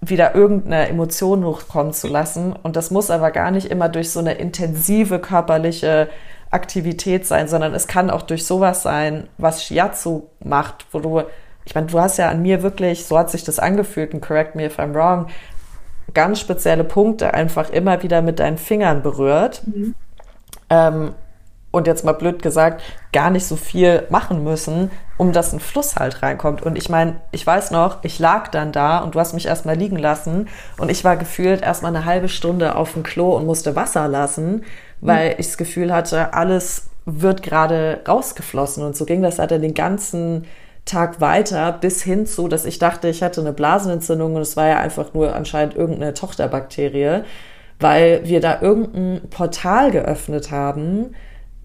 Speaker 2: wieder irgendeine Emotion hochkommen zu lassen. Und das muss aber gar nicht immer durch so eine intensive körperliche Aktivität sein, sondern es kann auch durch sowas sein, was Shiatsu macht, wo du, ich meine, du hast ja an mir wirklich, so hat sich das angefühlt, und correct me if I'm wrong, ganz spezielle Punkte einfach immer wieder mit deinen Fingern berührt. Mhm. Ähm, und jetzt mal blöd gesagt, gar nicht so viel machen müssen, um dass ein Fluss halt reinkommt. Und ich meine, ich weiß noch, ich lag dann da und du hast mich erstmal liegen lassen und ich war gefühlt erstmal eine halbe Stunde auf dem Klo und musste Wasser lassen, weil mhm. ich das Gefühl hatte, alles wird gerade rausgeflossen. Und so ging das halt den ganzen Tag weiter bis hin zu, dass ich dachte, ich hatte eine Blasenentzündung und es war ja einfach nur anscheinend irgendeine Tochterbakterie, weil wir da irgendein Portal geöffnet haben,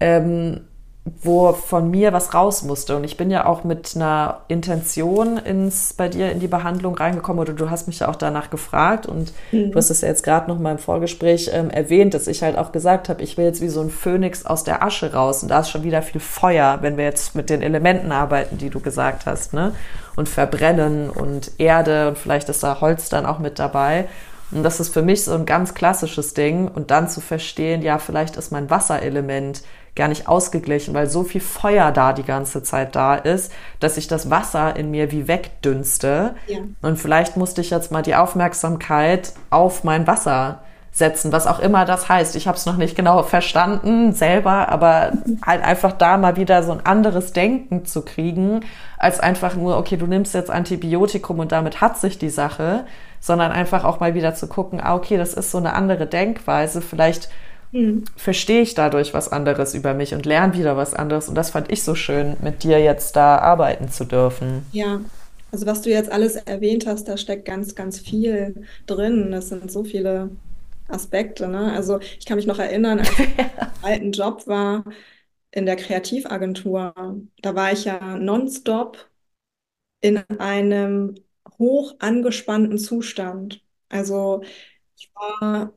Speaker 2: ähm, wo von mir was raus musste. Und ich bin ja auch mit einer Intention ins, bei dir in die Behandlung reingekommen oder du hast mich ja auch danach gefragt und mhm. du hast es ja jetzt gerade noch mal im Vorgespräch ähm, erwähnt, dass ich halt auch gesagt habe, ich will jetzt wie so ein Phönix aus der Asche raus und da ist schon wieder viel Feuer, wenn wir jetzt mit den Elementen arbeiten, die du gesagt hast, ne? Und verbrennen und Erde und vielleicht ist da Holz dann auch mit dabei. Und das ist für mich so ein ganz klassisches Ding und dann zu verstehen, ja, vielleicht ist mein Wasserelement gar nicht ausgeglichen, weil so viel Feuer da die ganze Zeit da ist, dass ich das Wasser in mir wie wegdünste. Ja. Und vielleicht musste ich jetzt mal die Aufmerksamkeit auf mein Wasser setzen, was auch immer das heißt. Ich habe es noch nicht genau verstanden selber, aber halt einfach da mal wieder so ein anderes Denken zu kriegen, als einfach nur, okay, du nimmst jetzt Antibiotikum und damit hat sich die Sache, sondern einfach auch mal wieder zu gucken, ah, okay, das ist so eine andere Denkweise. Vielleicht mhm. verstehe ich dadurch was anderes über mich und lerne wieder was anderes. Und das fand ich so schön, mit dir jetzt da arbeiten zu dürfen.
Speaker 1: Ja, also was du jetzt alles erwähnt hast, da steckt ganz, ganz viel drin. Das sind so viele Aspekte. Ne? Also ich kann mich noch erinnern, als ich im alten Job war in der Kreativagentur, da war ich ja nonstop in einem hoch angespannten Zustand. Also ich war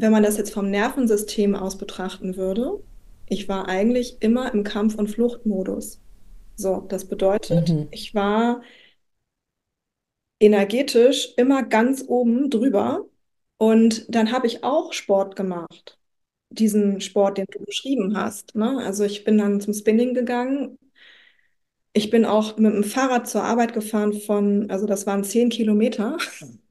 Speaker 1: wenn man das jetzt vom Nervensystem aus betrachten würde, ich war eigentlich immer im Kampf- und Fluchtmodus. So, das bedeutet, mhm. ich war energetisch immer ganz oben drüber und dann habe ich auch Sport gemacht. Diesen Sport, den du beschrieben hast. Ne? Also ich bin dann zum Spinning gegangen. Ich bin auch mit dem Fahrrad zur Arbeit gefahren von, also das waren zehn Kilometer.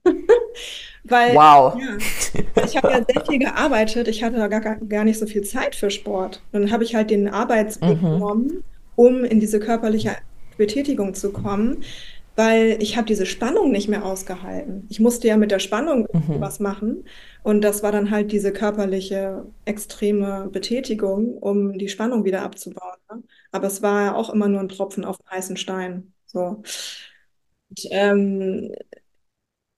Speaker 1: Weil, wow. Ja, ich habe ja sehr viel gearbeitet, ich hatte da gar, gar nicht so viel Zeit für Sport. Und dann habe ich halt den Arbeitsweg mhm. genommen, um in diese körperliche Betätigung zu kommen, weil ich habe diese Spannung nicht mehr ausgehalten. Ich musste ja mit der Spannung mhm. was machen. Und das war dann halt diese körperliche extreme Betätigung, um die Spannung wieder abzubauen. Ne? Aber es war ja auch immer nur ein Tropfen auf dem heißen Stein. So. Und, ähm,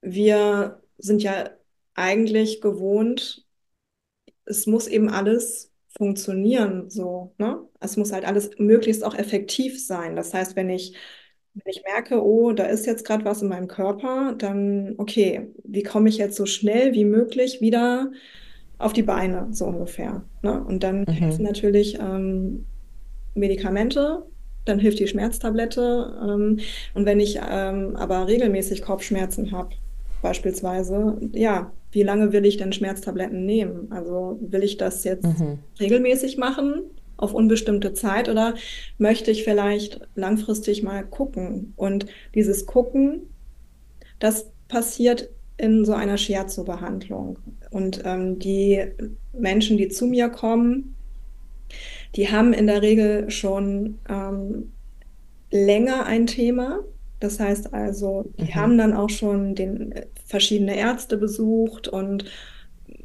Speaker 1: wir sind ja eigentlich gewohnt, es muss eben alles funktionieren, so, ne? Es muss halt alles möglichst auch effektiv sein. Das heißt, wenn ich, wenn ich merke, oh, da ist jetzt gerade was in meinem Körper, dann, okay, wie komme ich jetzt so schnell wie möglich wieder auf die Beine, so ungefähr. Ne? Und dann mhm. helfen natürlich ähm, Medikamente, dann hilft die Schmerztablette. Ähm, und wenn ich ähm, aber regelmäßig Kopfschmerzen habe, beispielsweise, ja, wie lange will ich denn Schmerztabletten nehmen? Also will ich das jetzt mhm. regelmäßig machen auf unbestimmte Zeit oder möchte ich vielleicht langfristig mal gucken? Und dieses Gucken, das passiert in so einer Shiatsu-Behandlung. Und ähm, die Menschen, die zu mir kommen, die haben in der Regel schon ähm, länger ein Thema, das heißt also, die mhm. haben dann auch schon den, äh, verschiedene Ärzte besucht und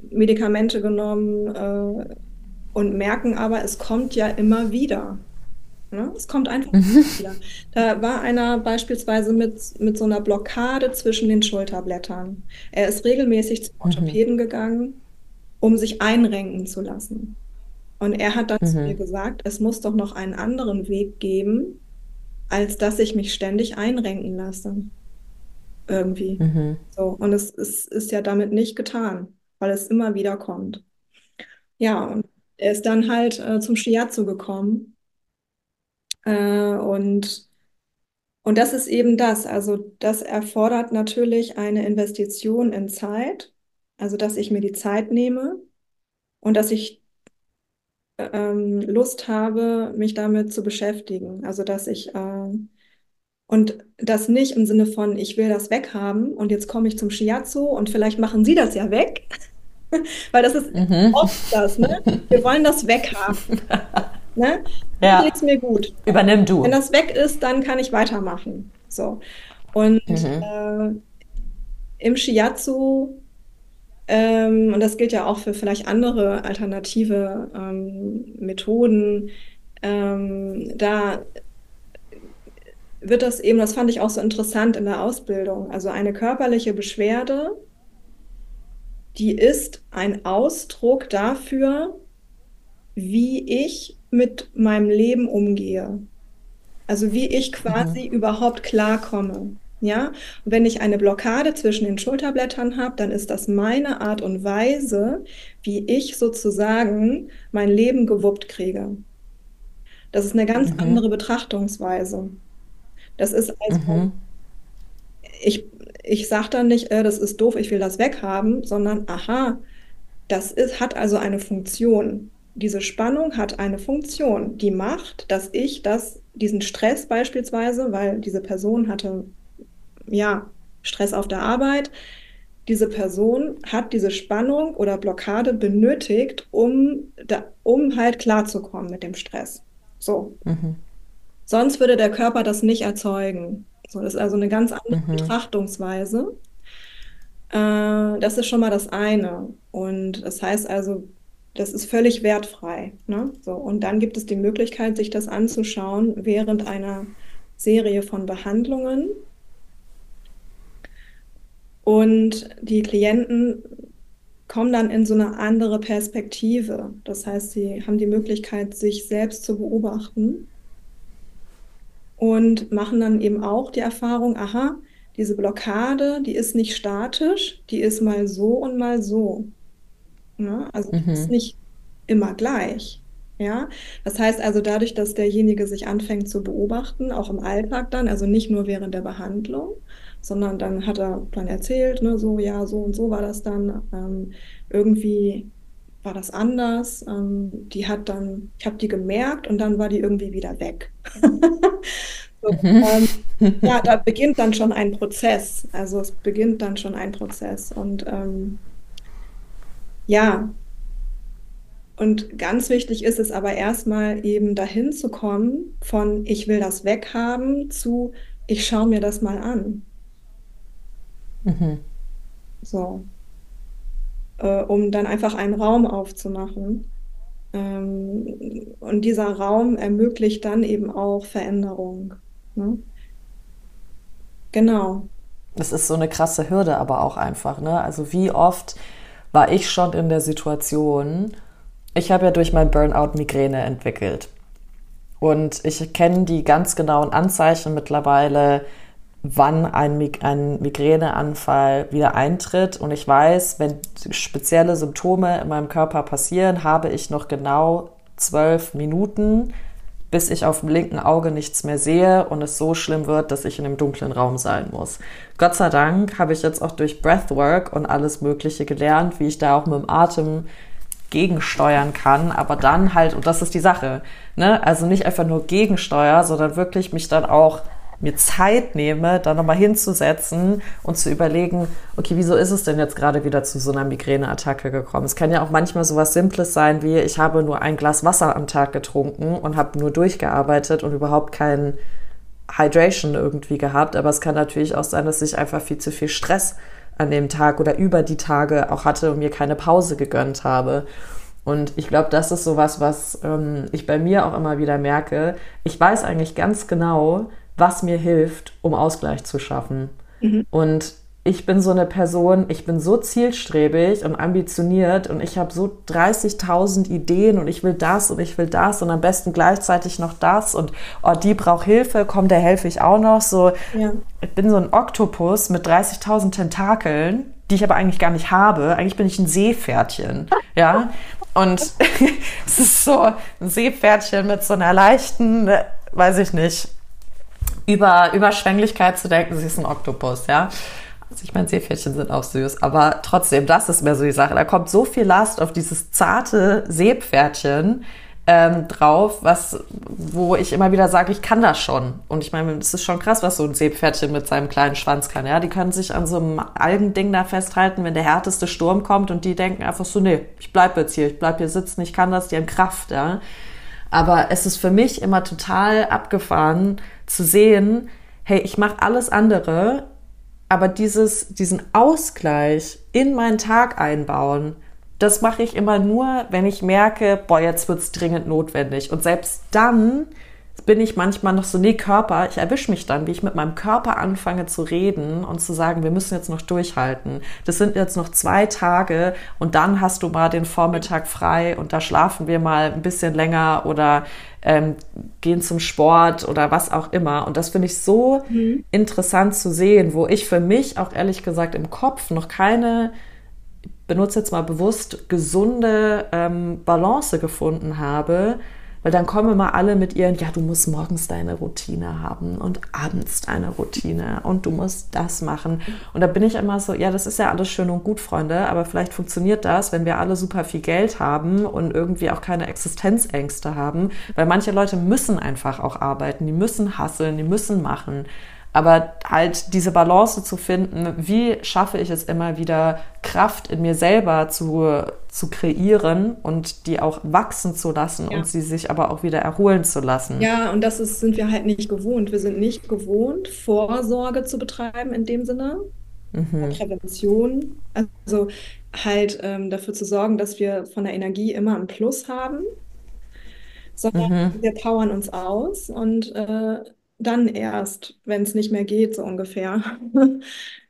Speaker 1: Medikamente genommen äh, und merken aber, es kommt ja immer wieder. Ne? Es kommt einfach mhm. wieder. Da war einer beispielsweise mit, mit so einer Blockade zwischen den Schulterblättern. Er ist regelmäßig zum mhm. Orthopäden mhm. gegangen, um sich einrenken zu lassen. Und er hat dann mhm. zu mir gesagt, es muss doch noch einen anderen Weg geben, als dass ich mich ständig einrenken lasse. Irgendwie. Mhm. So. Und es, es ist ja damit nicht getan, weil es immer wieder kommt. Ja, und er ist dann halt äh, zum Shiatsu gekommen. Äh, und, und das ist eben das. Also das erfordert natürlich eine Investition in Zeit. Also dass ich mir die Zeit nehme und dass ich ähm, Lust habe, mich damit zu beschäftigen. Also dass ich äh, und das nicht im Sinne von, ich will das weghaben und jetzt komme ich zum Shiatsu und vielleicht machen Sie das ja weg. Weil das ist mhm. oft das, ne? Wir wollen das weghaben. ne? Ja. Geht's mir gut.
Speaker 2: Übernimm du.
Speaker 1: Wenn das weg ist, dann kann ich weitermachen. So. Und mhm. äh, im Shiatsu, ähm, und das gilt ja auch für vielleicht andere alternative ähm, Methoden, ähm, da wird das eben, das fand ich auch so interessant in der Ausbildung, also eine körperliche Beschwerde die ist ein Ausdruck dafür, wie ich mit meinem Leben umgehe. Also wie ich quasi mhm. überhaupt klarkomme. Ja, und wenn ich eine Blockade zwischen den Schulterblättern habe, dann ist das meine Art und Weise, wie ich sozusagen mein Leben gewuppt kriege. Das ist eine ganz mhm. andere Betrachtungsweise. Das ist also, mhm. ich ich sage dann nicht, äh, das ist doof, ich will das weghaben, sondern aha, das ist, hat also eine Funktion. Diese Spannung hat eine Funktion, die macht, dass ich das, diesen Stress beispielsweise, weil diese Person hatte ja Stress auf der Arbeit, diese Person hat diese Spannung oder Blockade benötigt, um, da, um halt klarzukommen mit dem Stress. So. Mhm. Sonst würde der Körper das nicht erzeugen. So, das ist also eine ganz andere mhm. Betrachtungsweise. Äh, das ist schon mal das eine. Und das heißt also, das ist völlig wertfrei. Ne? So, und dann gibt es die Möglichkeit, sich das anzuschauen während einer Serie von Behandlungen. Und die Klienten kommen dann in so eine andere Perspektive. Das heißt, sie haben die Möglichkeit, sich selbst zu beobachten und machen dann eben auch die Erfahrung, aha, diese Blockade, die ist nicht statisch, die ist mal so und mal so. Ja, also mhm. die ist nicht immer gleich. Ja, das heißt also dadurch, dass derjenige sich anfängt zu beobachten, auch im Alltag dann, also nicht nur während der Behandlung, sondern dann hat er dann erzählt, ne, so ja, so und so war das dann. Ähm, irgendwie war das anders. Ähm, die hat dann, ich habe die gemerkt und dann war die irgendwie wieder weg. so, mhm. ähm, ja, da beginnt dann schon ein Prozess. Also es beginnt dann schon ein Prozess. Und ähm, ja, und ganz wichtig ist es aber erstmal eben dahin zu kommen von ich will das weghaben zu ich schaue mir das mal an. Mhm. So äh, um dann einfach einen Raum aufzumachen. Ähm, und dieser Raum ermöglicht dann eben auch Veränderung. Ne? Genau.
Speaker 2: Das ist so eine krasse Hürde, aber auch einfach. Ne? Also wie oft war ich schon in der Situation, ich habe ja durch mein Burnout Migräne entwickelt. Und ich kenne die ganz genauen Anzeichen mittlerweile, wann ein, ein Migräneanfall wieder eintritt. Und ich weiß, wenn spezielle Symptome in meinem Körper passieren, habe ich noch genau zwölf Minuten, bis ich auf dem linken Auge nichts mehr sehe und es so schlimm wird, dass ich in einem dunklen Raum sein muss. Gott sei Dank habe ich jetzt auch durch Breathwork und alles Mögliche gelernt, wie ich da auch mit dem Atem gegensteuern kann, aber dann halt, und das ist die Sache, ne? also nicht einfach nur gegensteuer, sondern wirklich mich dann auch mir Zeit nehme, da nochmal hinzusetzen und zu überlegen, okay, wieso ist es denn jetzt gerade wieder zu so einer Migräneattacke gekommen? Es kann ja auch manchmal so was Simples sein wie, ich habe nur ein Glas Wasser am Tag getrunken und habe nur durchgearbeitet und überhaupt keinen Hydration irgendwie gehabt. Aber es kann natürlich auch sein, dass ich einfach viel zu viel Stress an dem Tag oder über die Tage auch hatte und mir keine Pause gegönnt habe. Und ich glaube, das ist sowas, was ähm, ich bei mir auch immer wieder merke. Ich weiß eigentlich ganz genau, was mir hilft, um Ausgleich zu schaffen. Mhm. Und ich bin so eine Person, ich bin so zielstrebig und ambitioniert und ich habe so 30.000 Ideen und ich will das und ich will das und am besten gleichzeitig noch das und oh, die braucht Hilfe, komm, der helfe ich auch noch. So, ja. ich bin so ein Oktopus mit 30.000 Tentakeln, die ich aber eigentlich gar nicht habe. Eigentlich bin ich ein Seepferdchen, ja. Und es ist so ein Seepferdchen mit so einer leichten, weiß ich nicht, über Überschwänglichkeit zu denken, sie ist ein Oktopus, ja. Also ich meine, Seepferdchen sind auch süß, aber trotzdem, das ist mehr so die Sache. Da kommt so viel Last auf dieses zarte Seepferdchen ähm, drauf, was, wo ich immer wieder sage, ich kann das schon. Und ich meine, es ist schon krass, was so ein Seepferdchen mit seinem kleinen Schwanz kann. Ja, die können sich an so einem Algending da festhalten, wenn der härteste Sturm kommt und die denken einfach so, nee, ich bleib jetzt hier, ich bleib hier sitzen, ich kann das, die haben Kraft, ja. Aber es ist für mich immer total abgefahren zu sehen, hey, ich mache alles andere, aber dieses, diesen Ausgleich in meinen Tag einbauen, das mache ich immer nur, wenn ich merke, boah, jetzt wird's dringend notwendig. Und selbst dann bin ich manchmal noch so, nee, Körper, ich erwische mich dann, wie ich mit meinem Körper anfange zu reden und zu sagen, wir müssen jetzt noch durchhalten. Das sind jetzt noch zwei Tage und dann hast du mal den Vormittag frei und da schlafen wir mal ein bisschen länger oder ähm, gehen zum Sport oder was auch immer. Und das finde ich so mhm. interessant zu sehen, wo ich für mich auch ehrlich gesagt im Kopf noch keine benutze jetzt mal bewusst gesunde ähm, Balance gefunden habe, weil dann kommen immer alle mit ihren, ja, du musst morgens deine Routine haben und abends deine Routine und du musst das machen. Und da bin ich immer so, ja, das ist ja alles schön und gut, Freunde, aber vielleicht funktioniert das, wenn wir alle super viel Geld haben und irgendwie auch keine Existenzängste haben, weil manche Leute müssen einfach auch arbeiten, die müssen hasseln, die müssen machen. Aber halt diese Balance zu finden, wie schaffe ich es immer wieder, Kraft in mir selber zu, zu kreieren und die auch wachsen zu lassen ja. und sie sich aber auch wieder erholen zu lassen.
Speaker 1: Ja, und das ist, sind wir halt nicht gewohnt. Wir sind nicht gewohnt, Vorsorge zu betreiben in dem Sinne. Mhm. Prävention. Also halt ähm, dafür zu sorgen, dass wir von der Energie immer ein Plus haben sondern mhm. wir powern uns aus und äh, dann erst, wenn es nicht mehr geht, so ungefähr,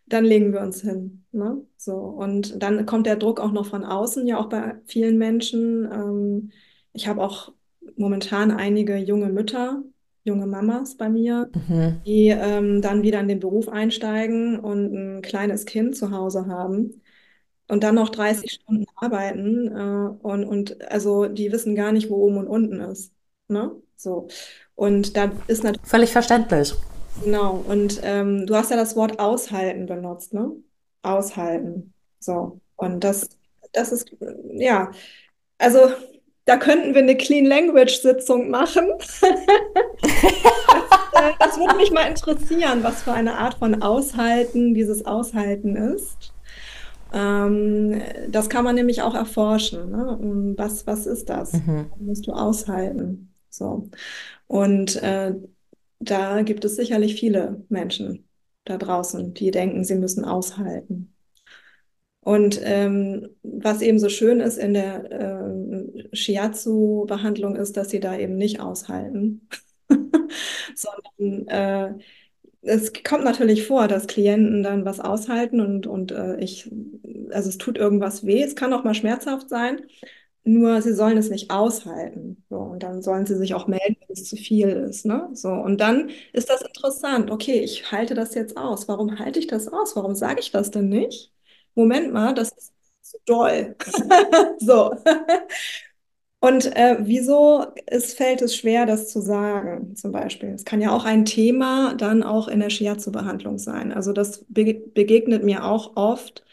Speaker 1: dann legen wir uns hin. Ne? So, und dann kommt der Druck auch noch von außen, ja auch bei vielen Menschen. Ähm, ich habe auch momentan einige junge Mütter, junge Mamas bei mir, mhm. die ähm, dann wieder in den Beruf einsteigen und ein kleines Kind zu Hause haben und dann noch 30 Stunden arbeiten äh, und, und also die wissen gar nicht, wo oben und unten ist. Ne? So. Und da ist natürlich.
Speaker 2: Völlig verständlich.
Speaker 1: Genau. Und ähm, du hast ja das Wort aushalten benutzt, ne? Aushalten. So. Und das, das ist, ja, also da könnten wir eine Clean Language Sitzung machen. das, äh, das würde mich mal interessieren, was für eine Art von Aushalten dieses Aushalten ist. Ähm, das kann man nämlich auch erforschen. Ne? Was, was ist das? Mhm. musst du aushalten. So. Und äh, da gibt es sicherlich viele Menschen da draußen, die denken, sie müssen aushalten. Und ähm, was eben so schön ist in der äh, Shiatsu-Behandlung ist, dass sie da eben nicht aushalten, sondern äh, es kommt natürlich vor, dass Klienten dann was aushalten und, und äh, ich, also es tut irgendwas weh. Es kann auch mal schmerzhaft sein, nur sie sollen es nicht aushalten. So, und dann sollen sie sich auch melden, wenn es zu viel ist. Ne? So, und dann ist das interessant. Okay, ich halte das jetzt aus. Warum halte ich das aus? Warum sage ich das denn nicht? Moment mal, das ist zu doll. so. Und äh, wieso es fällt es schwer, das zu sagen, zum Beispiel? Es kann ja auch ein Thema dann auch in der Shiatsu-Behandlung sein. Also das be begegnet mir auch oft,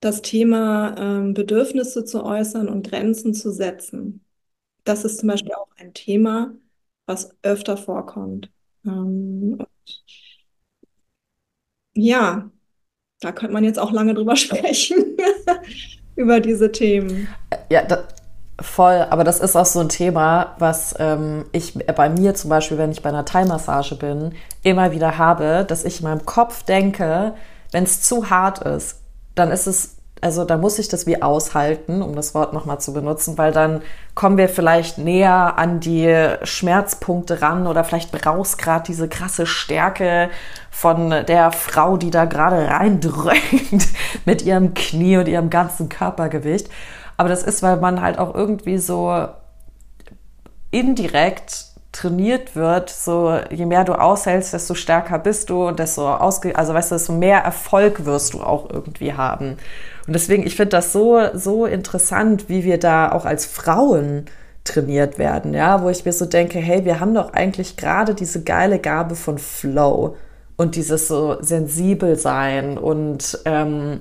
Speaker 1: das Thema ähm, Bedürfnisse zu äußern und Grenzen zu setzen. Das ist zum Beispiel auch ein Thema, was öfter vorkommt. Ähm, ja, da könnte man jetzt auch lange drüber sprechen, über diese Themen.
Speaker 2: Ja, da, voll, aber das ist auch so ein Thema, was ähm, ich bei mir zum Beispiel, wenn ich bei einer Thai-Massage bin, immer wieder habe, dass ich in meinem Kopf denke, wenn es zu hart ist, dann ist es also da muss ich das wie aushalten, um das Wort nochmal zu benutzen, weil dann kommen wir vielleicht näher an die Schmerzpunkte ran oder vielleicht brauchst gerade diese krasse Stärke von der Frau, die da gerade reindrückt mit ihrem Knie und ihrem ganzen Körpergewicht. Aber das ist, weil man halt auch irgendwie so indirekt trainiert wird, so je mehr du aushältst, desto stärker bist du und desto ausge also weißt du, desto mehr Erfolg wirst du auch irgendwie haben. Und deswegen, ich finde das so, so interessant, wie wir da auch als Frauen trainiert werden, ja, wo ich mir so denke, hey, wir haben doch eigentlich gerade diese geile Gabe von Flow und dieses so sensibel sein und ähm,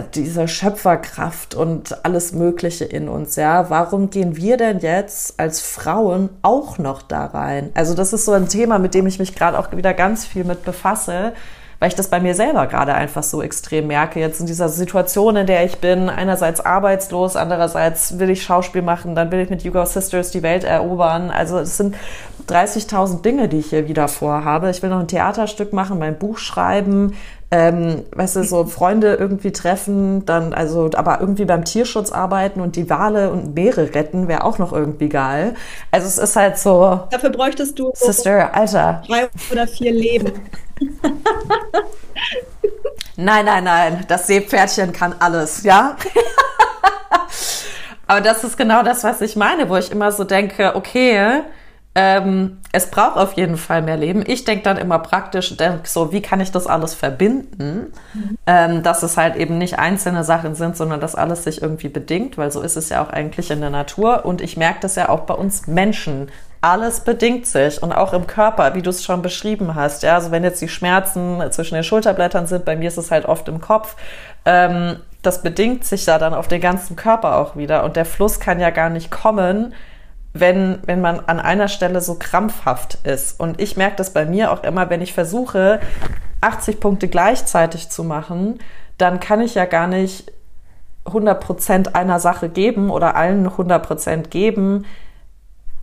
Speaker 2: dieser Schöpferkraft und alles Mögliche in uns, ja. Warum gehen wir denn jetzt als Frauen auch noch da rein? Also das ist so ein Thema, mit dem ich mich gerade auch wieder ganz viel mit befasse, weil ich das bei mir selber gerade einfach so extrem merke. Jetzt in dieser Situation, in der ich bin, einerseits arbeitslos, andererseits will ich Schauspiel machen, dann will ich mit Hugo Sisters die Welt erobern. Also es sind 30.000 Dinge, die ich hier wieder vorhabe. Ich will noch ein Theaterstück machen, mein Buch schreiben, ähm, weißt du, so Freunde irgendwie treffen, dann also, aber irgendwie beim Tierschutz arbeiten und die Wale und Meere retten, wäre auch noch irgendwie geil. Also es ist halt so.
Speaker 1: Dafür bräuchtest du
Speaker 2: Sister, Alter.
Speaker 1: Drei oder vier Leben.
Speaker 2: nein, nein, nein. Das Seepferdchen kann alles, ja? Aber das ist genau das, was ich meine, wo ich immer so denke, okay, ähm, es braucht auf jeden Fall mehr Leben. Ich denke dann immer praktisch, denk so, wie kann ich das alles verbinden, mhm. ähm, dass es halt eben nicht einzelne Sachen sind, sondern dass alles sich irgendwie bedingt, weil so ist es ja auch eigentlich in der Natur. Und ich merke das ja auch bei uns Menschen. Alles bedingt sich und auch im Körper, wie du es schon beschrieben hast. Ja, also wenn jetzt die Schmerzen zwischen den Schulterblättern sind, bei mir ist es halt oft im Kopf. Ähm, das bedingt sich ja dann auf den ganzen Körper auch wieder und der Fluss kann ja gar nicht kommen, wenn, wenn man an einer Stelle so krampfhaft ist. Und ich merke das bei mir auch immer, wenn ich versuche, 80 Punkte gleichzeitig zu machen, dann kann ich ja gar nicht 100% einer Sache geben oder allen 100% geben,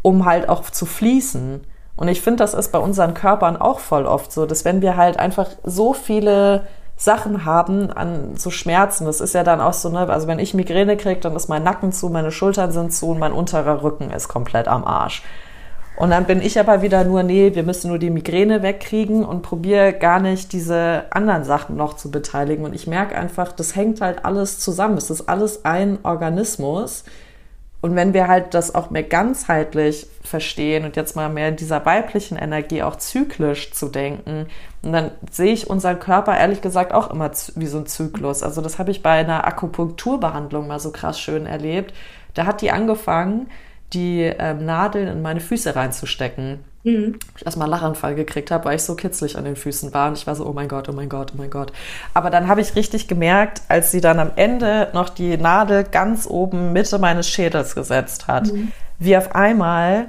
Speaker 2: um halt auch zu fließen. Und ich finde, das ist bei unseren Körpern auch voll oft so, dass wenn wir halt einfach so viele Sachen haben an so Schmerzen. Das ist ja dann auch so, ne, also wenn ich Migräne kriege, dann ist mein Nacken zu, meine Schultern sind zu und mein unterer Rücken ist komplett am Arsch. Und dann bin ich aber wieder nur, nee, wir müssen nur die Migräne wegkriegen und probiere gar nicht diese anderen Sachen noch zu beteiligen. Und ich merke einfach, das hängt halt alles zusammen. Es ist alles ein Organismus. Und wenn wir halt das auch mehr ganzheitlich verstehen und jetzt mal mehr in dieser weiblichen Energie auch zyklisch zu denken, dann sehe ich unseren Körper ehrlich gesagt auch immer wie so ein Zyklus. Also das habe ich bei einer Akupunkturbehandlung mal so krass schön erlebt. Da hat die angefangen, die ähm, Nadeln in meine Füße reinzustecken. Mhm. Ich erstmal einen Lachanfall gekriegt habe, weil ich so kitzlig an den Füßen war. Und ich war so, oh mein Gott, oh mein Gott, oh mein Gott. Aber dann habe ich richtig gemerkt, als sie dann am Ende noch die Nadel ganz oben Mitte meines Schädels gesetzt hat, mhm. wie auf einmal,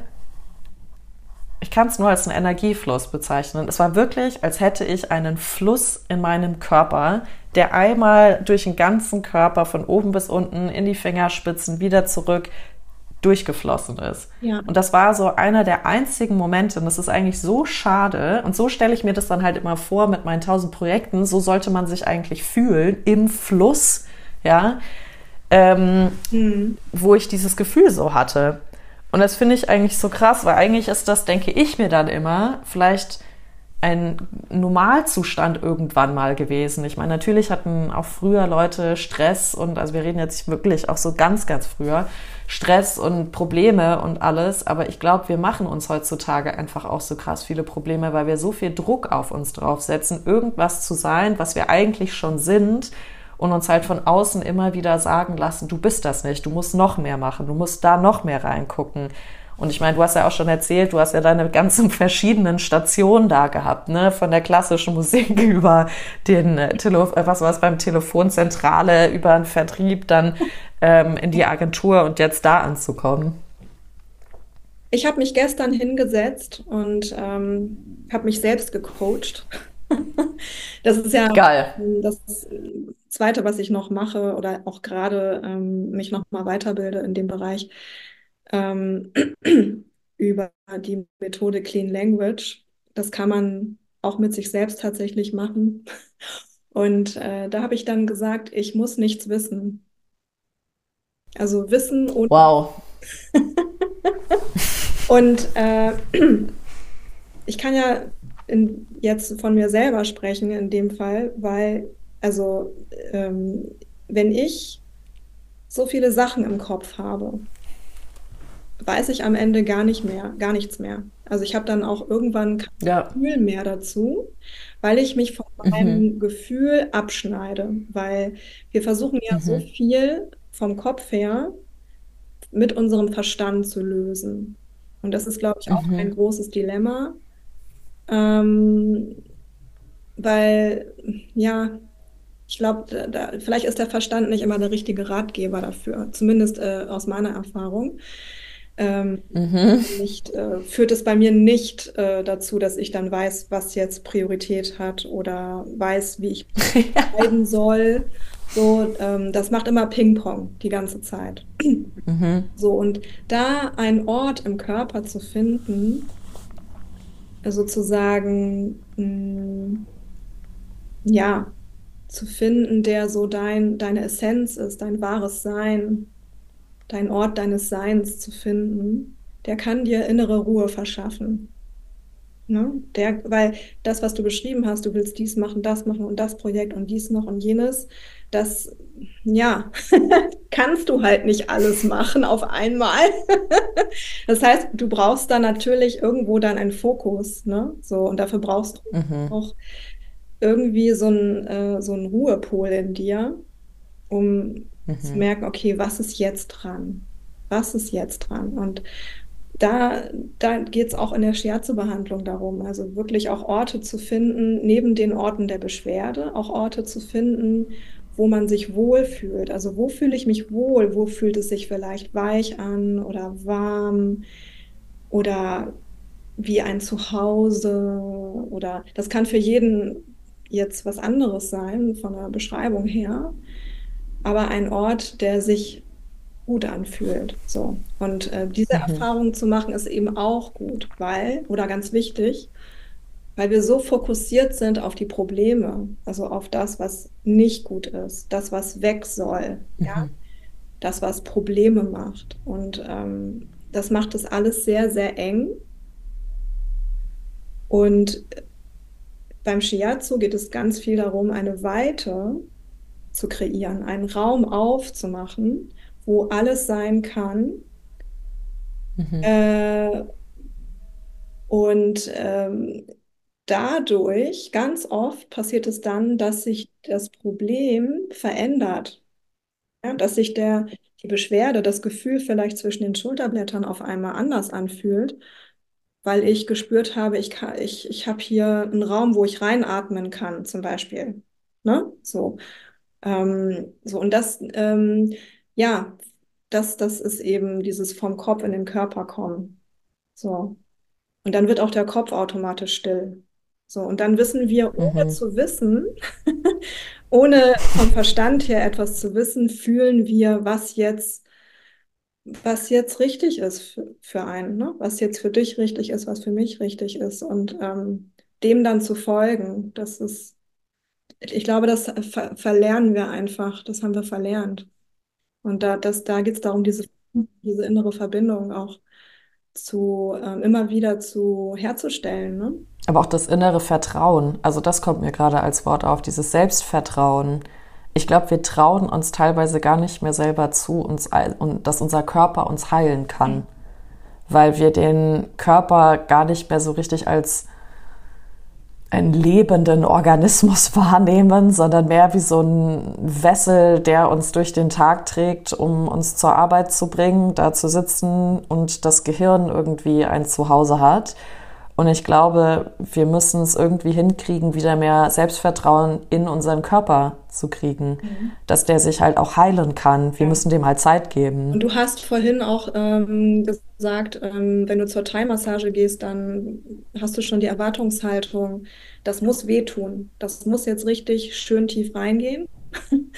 Speaker 2: ich kann es nur als einen Energiefluss bezeichnen. Es war wirklich, als hätte ich einen Fluss in meinem Körper, der einmal durch den ganzen Körper von oben bis unten in die Fingerspitzen wieder zurück durchgeflossen ist. Ja. Und das war so einer der einzigen Momente, und das ist eigentlich so schade, und so stelle ich mir das dann halt immer vor mit meinen tausend Projekten, so sollte man sich eigentlich fühlen im Fluss, ja, ähm, mhm. wo ich dieses Gefühl so hatte. Und das finde ich eigentlich so krass, weil eigentlich ist das, denke ich mir dann immer, vielleicht ein Normalzustand irgendwann mal gewesen. Ich meine, natürlich hatten auch früher Leute Stress und also wir reden jetzt wirklich auch so ganz, ganz früher. Stress und Probleme und alles. Aber ich glaube, wir machen uns heutzutage einfach auch so krass viele Probleme, weil wir so viel Druck auf uns draufsetzen, irgendwas zu sein, was wir eigentlich schon sind und uns halt von außen immer wieder sagen lassen, du bist das nicht, du musst noch mehr machen, du musst da noch mehr reingucken. Und ich meine, du hast ja auch schon erzählt, du hast ja deine ganzen verschiedenen Stationen da gehabt, ne? Von der klassischen Musik über den äh, Tele äh, was war es beim Telefonzentrale, über den Vertrieb, dann ähm, in die Agentur und jetzt da anzukommen.
Speaker 1: Ich habe mich gestern hingesetzt und ähm, habe mich selbst gecoacht. das ist ja
Speaker 2: Geil.
Speaker 1: das Zweite, was ich noch mache oder auch gerade ähm, mich noch mal weiterbilde in dem Bereich ähm, über die Methode Clean Language. Das kann man auch mit sich selbst tatsächlich machen. Und äh, da habe ich dann gesagt, ich muss nichts wissen. Also Wissen und
Speaker 2: Wow.
Speaker 1: und äh, ich kann ja in, jetzt von mir selber sprechen in dem Fall, weil also ähm, wenn ich so viele Sachen im Kopf habe, weiß ich am Ende gar nicht mehr, gar nichts mehr. Also ich habe dann auch irgendwann kein
Speaker 2: Ja.
Speaker 1: Gefühl mehr dazu, weil ich mich von
Speaker 2: Mhm.
Speaker 1: meinem Gefühl abschneide, weil wir versuchen ja so
Speaker 2: Mhm.
Speaker 1: viel vom Kopf her mit unserem Verstand zu lösen. Und das ist, glaube ich, auch ein
Speaker 2: Mhm.
Speaker 1: großes Dilemma, ähm, weil, ja, ich glaube, vielleicht ist der Verstand nicht immer der richtige Ratgeber dafür, zumindest äh, aus meiner Erfahrung. Ähm,
Speaker 2: Mhm.
Speaker 1: nicht, äh, führt es bei mir nicht äh, dazu, dass ich dann weiß, was jetzt Priorität hat oder weiß, wie ich entscheiden soll. So, ähm, das macht immer Ping-Pong die ganze Zeit.
Speaker 2: Mhm.
Speaker 1: So, und da einen Ort im Körper zu finden, sozusagen, mh, ja, zu finden, der so dein, deine Essenz ist, dein wahres Sein, dein Ort deines Seins zu finden, der kann dir innere Ruhe verschaffen. Ne? Der, weil das, was du beschrieben hast, du willst dies machen, das machen und das Projekt und dies noch und jenes, das, ja, kannst du halt nicht alles machen auf einmal. Das heißt, du brauchst da natürlich irgendwo dann einen Fokus, ne? So, und dafür brauchst du
Speaker 2: Mhm.
Speaker 1: auch irgendwie so ein, äh, so ein Ruhepol in dir, um zu
Speaker 2: Mhm.
Speaker 1: merken, okay, was ist jetzt dran? Was ist jetzt dran? Und da, da geht es auch in der Shiatsu-Behandlung darum, also wirklich auch Orte zu finden, neben den Orten der Beschwerde, auch Orte zu finden, wo man sich wohlfühlt. Also wo fühle ich mich wohl? Wo fühlt es sich vielleicht weich an oder warm oder wie ein Zuhause? Oder das kann für jeden jetzt was anderes sein von der Beschreibung her, aber ein Ort, der sich gut anfühlt. So. Und äh, diese
Speaker 2: Mhm.
Speaker 1: Erfahrung zu machen, ist eben auch gut, weil, oder ganz wichtig, weil wir so fokussiert sind auf die Probleme, also auf das, was nicht gut ist, das, was weg soll, ja,
Speaker 2: Mhm.
Speaker 1: das, was Probleme macht. Und ähm, das macht es alles sehr, sehr eng. Und beim Shiatsu geht es ganz viel darum, eine Weite zu kreieren, einen Raum aufzumachen, wo alles sein kann.
Speaker 2: Mhm.
Speaker 1: Äh, und ähm, dadurch, ganz oft passiert es dann, dass sich das Problem verändert. Ja, dass sich der, die Beschwerde, das Gefühl vielleicht zwischen den Schulterblättern auf einmal anders anfühlt, weil ich gespürt habe, ich kann, ich, ich habe hier einen Raum, wo ich reinatmen kann, zum Beispiel. Ne? So. Ähm, so, und das, ähm, ja, das, das ist eben dieses vom Kopf in den Körper kommen. So. Und dann wird auch der Kopf automatisch still. So, und dann wissen wir, ohne
Speaker 2: Mhm.
Speaker 1: zu wissen, ohne vom Verstand her etwas zu wissen, fühlen wir, was jetzt, was jetzt richtig ist für, für einen, ne? Was jetzt für dich richtig ist, was für mich richtig ist. Und ähm, dem dann zu folgen, das ist, ich glaube, das ver verlernen wir einfach, das haben wir verlernt. Und da, das, da geht es darum, diese, diese innere Verbindung auch zu ähm, immer wieder zu herzustellen, ne?
Speaker 2: Aber auch das innere Vertrauen, also das kommt mir gerade als Wort auf, dieses Selbstvertrauen. Ich glaube, wir trauen uns teilweise gar nicht mehr selber zu, uns, und dass unser Körper uns heilen kann, weil wir den Körper gar nicht mehr so richtig als einen lebenden Organismus wahrnehmen, sondern mehr wie so ein Wessel, der uns durch den Tag trägt, um uns zur Arbeit zu bringen, da zu sitzen und das Gehirn irgendwie ein Zuhause hat. Und ich glaube, wir müssen es irgendwie hinkriegen, wieder mehr Selbstvertrauen in unseren Körper zu kriegen,
Speaker 1: Mhm.
Speaker 2: dass der sich halt auch heilen kann. Wir
Speaker 1: Ja.
Speaker 2: müssen dem halt Zeit geben.
Speaker 1: Und du hast vorhin auch ähm, gesagt, ähm, wenn du zur Thai-Massage gehst, dann hast du schon die Erwartungshaltung, das muss wehtun. Das muss jetzt richtig schön tief reingehen.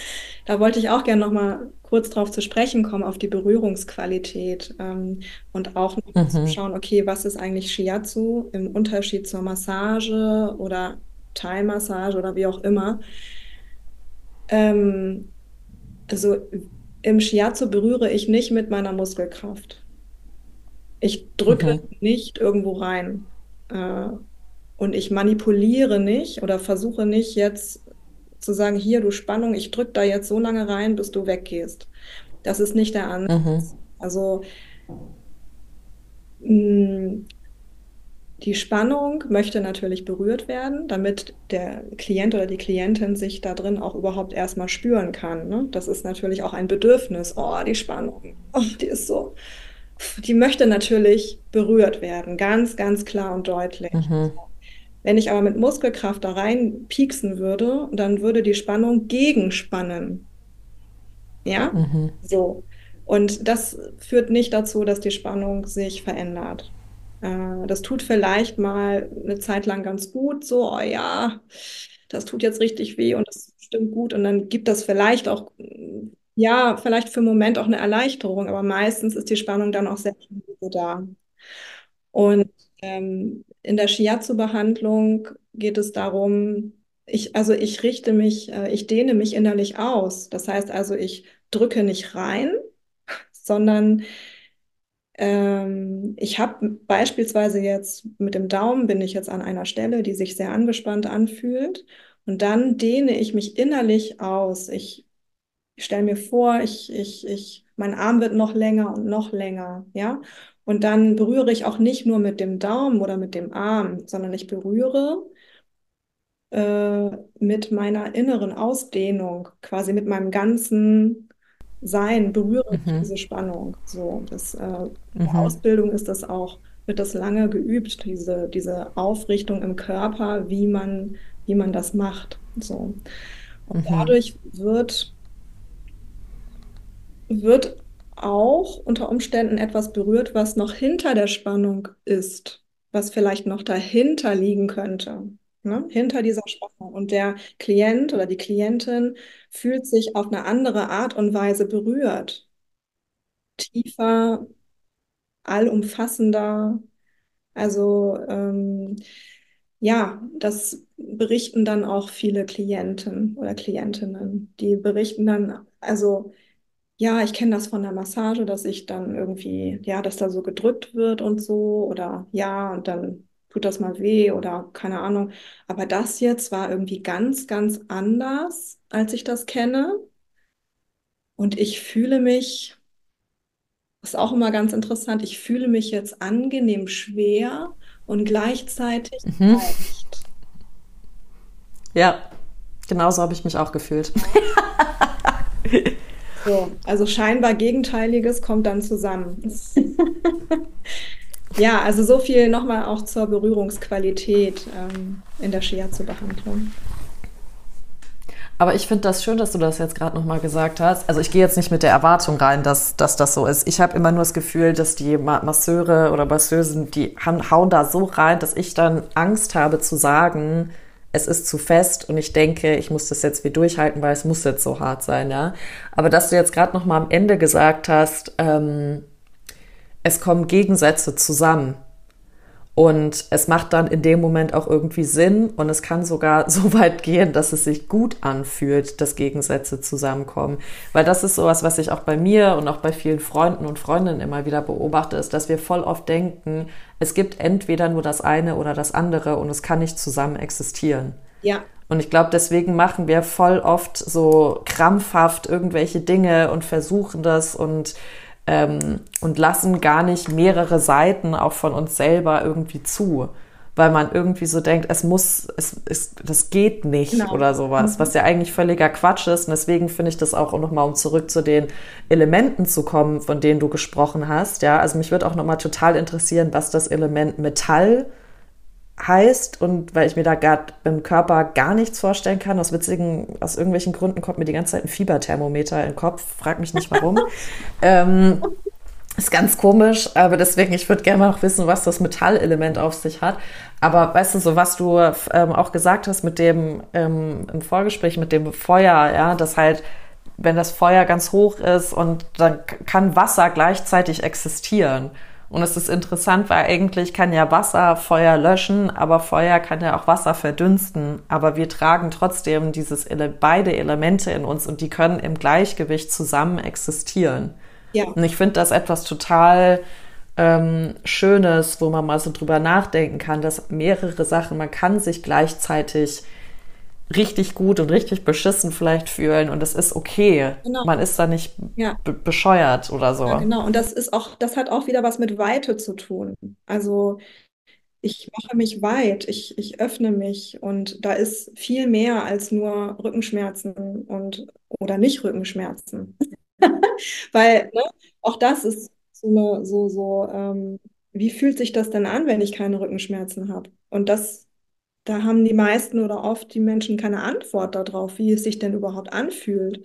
Speaker 1: Da wollte ich auch gerne noch mal kurz drauf zu sprechen kommen, auf die Berührungsqualität ähm, und auch noch mal zu
Speaker 2: Mhm.
Speaker 1: schauen, okay, was ist eigentlich Shiatsu im Unterschied zur Massage oder Thai-Massage oder wie auch immer. Ähm, also im Shiatsu berühre ich nicht mit meiner Muskelkraft. Ich drücke
Speaker 2: Mhm.
Speaker 1: nicht irgendwo rein. Äh, und ich manipuliere nicht oder versuche nicht jetzt zu sagen, hier, du Spannung, ich drücke da jetzt so lange rein, bis du weggehst. Das ist nicht der
Speaker 2: Mhm.
Speaker 1: Ansatz. Also mh, die Spannung möchte natürlich berührt werden, damit der Klient oder die Klientin sich da drin auch überhaupt erstmal spüren kann. Ne? Das ist natürlich auch ein Bedürfnis. Oh, die Spannung, oh, die ist so, die möchte natürlich berührt werden, ganz, ganz klar und deutlich.
Speaker 2: Mhm.
Speaker 1: Wenn ich aber mit Muskelkraft da rein pieksen würde, dann würde die Spannung gegenspannen. Ja?
Speaker 2: Mhm.
Speaker 1: So. Und das führt nicht dazu, dass die Spannung sich verändert. Äh, das tut vielleicht mal eine Zeit lang ganz gut, so, oh ja, das tut jetzt richtig weh und das stimmt gut. Und dann gibt das vielleicht auch, ja, vielleicht für einen Moment auch eine Erleichterung, aber meistens ist die Spannung dann auch sehr schnell da. Und ähm, in der Shiatsu-Behandlung geht es darum, ich, also ich richte mich, äh, ich dehne mich innerlich aus. Das heißt also, ich drücke nicht rein, sondern ähm, ich habe beispielsweise jetzt mit dem Daumen bin ich jetzt an einer Stelle, die sich sehr angespannt anfühlt. Und dann dehne ich mich innerlich aus. Ich, ich stelle mir vor, ich, ich, ich, mein Arm wird noch länger und noch länger, ja. Und dann berühre ich auch nicht nur mit dem Daumen oder mit dem Arm, sondern ich berühre äh, mit meiner inneren Ausdehnung, quasi mit meinem ganzen Sein, berühre ich
Speaker 2: Mhm.
Speaker 1: diese Spannung. So, das, äh, in der
Speaker 2: Mhm.
Speaker 1: Ausbildung ist das auch, wird das lange geübt, diese, diese Aufrichtung im Körper, wie man, wie man das macht. So. Und
Speaker 2: Mhm.
Speaker 1: dadurch wird, wird auch unter Umständen etwas berührt, was noch hinter der Spannung ist, was vielleicht noch dahinter liegen könnte, ne? Hinter dieser Spannung. Und der Klient oder die Klientin fühlt sich auf eine andere Art und Weise berührt, tiefer, allumfassender. Also ähm, ja, das berichten dann auch viele Klienten oder Klientinnen. Die berichten dann, also Ja, ich kenne das von der Massage, dass ich dann irgendwie, ja, dass da so gedrückt wird und so oder ja, und dann tut das mal weh oder keine Ahnung. Aber das jetzt war irgendwie ganz, ganz anders, als ich das kenne. Und ich fühle mich, das ist auch immer ganz interessant, ich fühle mich jetzt angenehm schwer und gleichzeitig
Speaker 2: Mhm.
Speaker 1: leicht.
Speaker 2: Ja, genauso habe ich mich auch gefühlt.
Speaker 1: So, also scheinbar Gegenteiliges kommt dann zusammen. Ja, also so viel nochmal auch zur Berührungsqualität ähm, in der Shiatsu-Behandlung.
Speaker 2: Aber ich finde das schön, dass du das jetzt gerade nochmal gesagt hast. Also ich gehe jetzt nicht mit der Erwartung rein, dass, dass das so ist. Ich habe immer nur das Gefühl, dass die Masseure oder Masseusen, die hauen da so rein, dass ich dann Angst habe zu sagen, es ist zu fest und ich denke, ich muss das jetzt wie durchhalten, weil es muss jetzt so hart sein, ja. Aber dass du jetzt gerade nochmal am Ende gesagt hast, ähm, es kommen Gegensätze zusammen. Und es macht dann in dem Moment auch irgendwie Sinn und es kann sogar so weit gehen, dass es sich gut anfühlt, dass Gegensätze zusammenkommen. Weil das ist sowas, was ich auch bei mir und auch bei vielen Freunden und Freundinnen immer wieder beobachte, ist, dass wir voll oft denken, es gibt entweder nur das eine oder das andere und es kann nicht zusammen existieren.
Speaker 1: Ja,
Speaker 2: Und ich glaube, deswegen machen wir voll oft so krampfhaft irgendwelche Dinge und versuchen das und, ähm, und lassen gar nicht mehrere Seiten auch von uns selber irgendwie zu. Weil man irgendwie so denkt, es muss, es, es, das geht nicht
Speaker 1: genau.
Speaker 2: oder sowas, was
Speaker 1: Mhm.
Speaker 2: ja eigentlich völliger Quatsch ist. Und deswegen finde ich das auch nochmal, um zurück zu den Elementen zu kommen, von denen du gesprochen hast. Ja, also mich würde auch nochmal total interessieren, was das Element Metall heißt und weil ich mir da gerade im Körper gar nichts vorstellen kann, aus witzigen, aus irgendwelchen Gründen kommt mir die ganze Zeit ein Fieberthermometer in den Kopf, frag mich nicht warum. ähm, ist ganz komisch, aber deswegen, ich würde gerne mal noch wissen, was das Metallelement auf sich hat. Aber weißt du, so was du ähm, auch gesagt hast mit dem ähm, im Vorgespräch mit dem Feuer, ja, dass halt, wenn das Feuer ganz hoch ist und dann kann Wasser gleichzeitig existieren. Und es ist interessant, weil eigentlich kann ja Wasser Feuer löschen, aber Feuer kann ja auch Wasser verdünsten. Aber wir tragen trotzdem dieses beide Elemente in uns und die können im Gleichgewicht zusammen existieren. Ja. Und ich finde das etwas total ähm, Schönes, wo man mal so drüber nachdenken kann, dass mehrere Sachen, man kann sich gleichzeitig richtig gut und richtig beschissen vielleicht fühlen und es ist okay. Genau. Man ist da nicht ja. bescheuert oder so.
Speaker 1: Ja, genau. Und das ist auch, das hat auch wieder was mit Weite zu tun. Also ich mache mich weit, ich, ich öffne mich und da ist viel mehr als nur Rückenschmerzen und oder nicht Rückenschmerzen. Weil ne, auch das ist so eine, so, so, ähm, wie fühlt sich das denn an, wenn ich keine Rückenschmerzen habe? Und das da haben die meisten oder oft die Menschen keine Antwort darauf, wie es sich denn überhaupt anfühlt.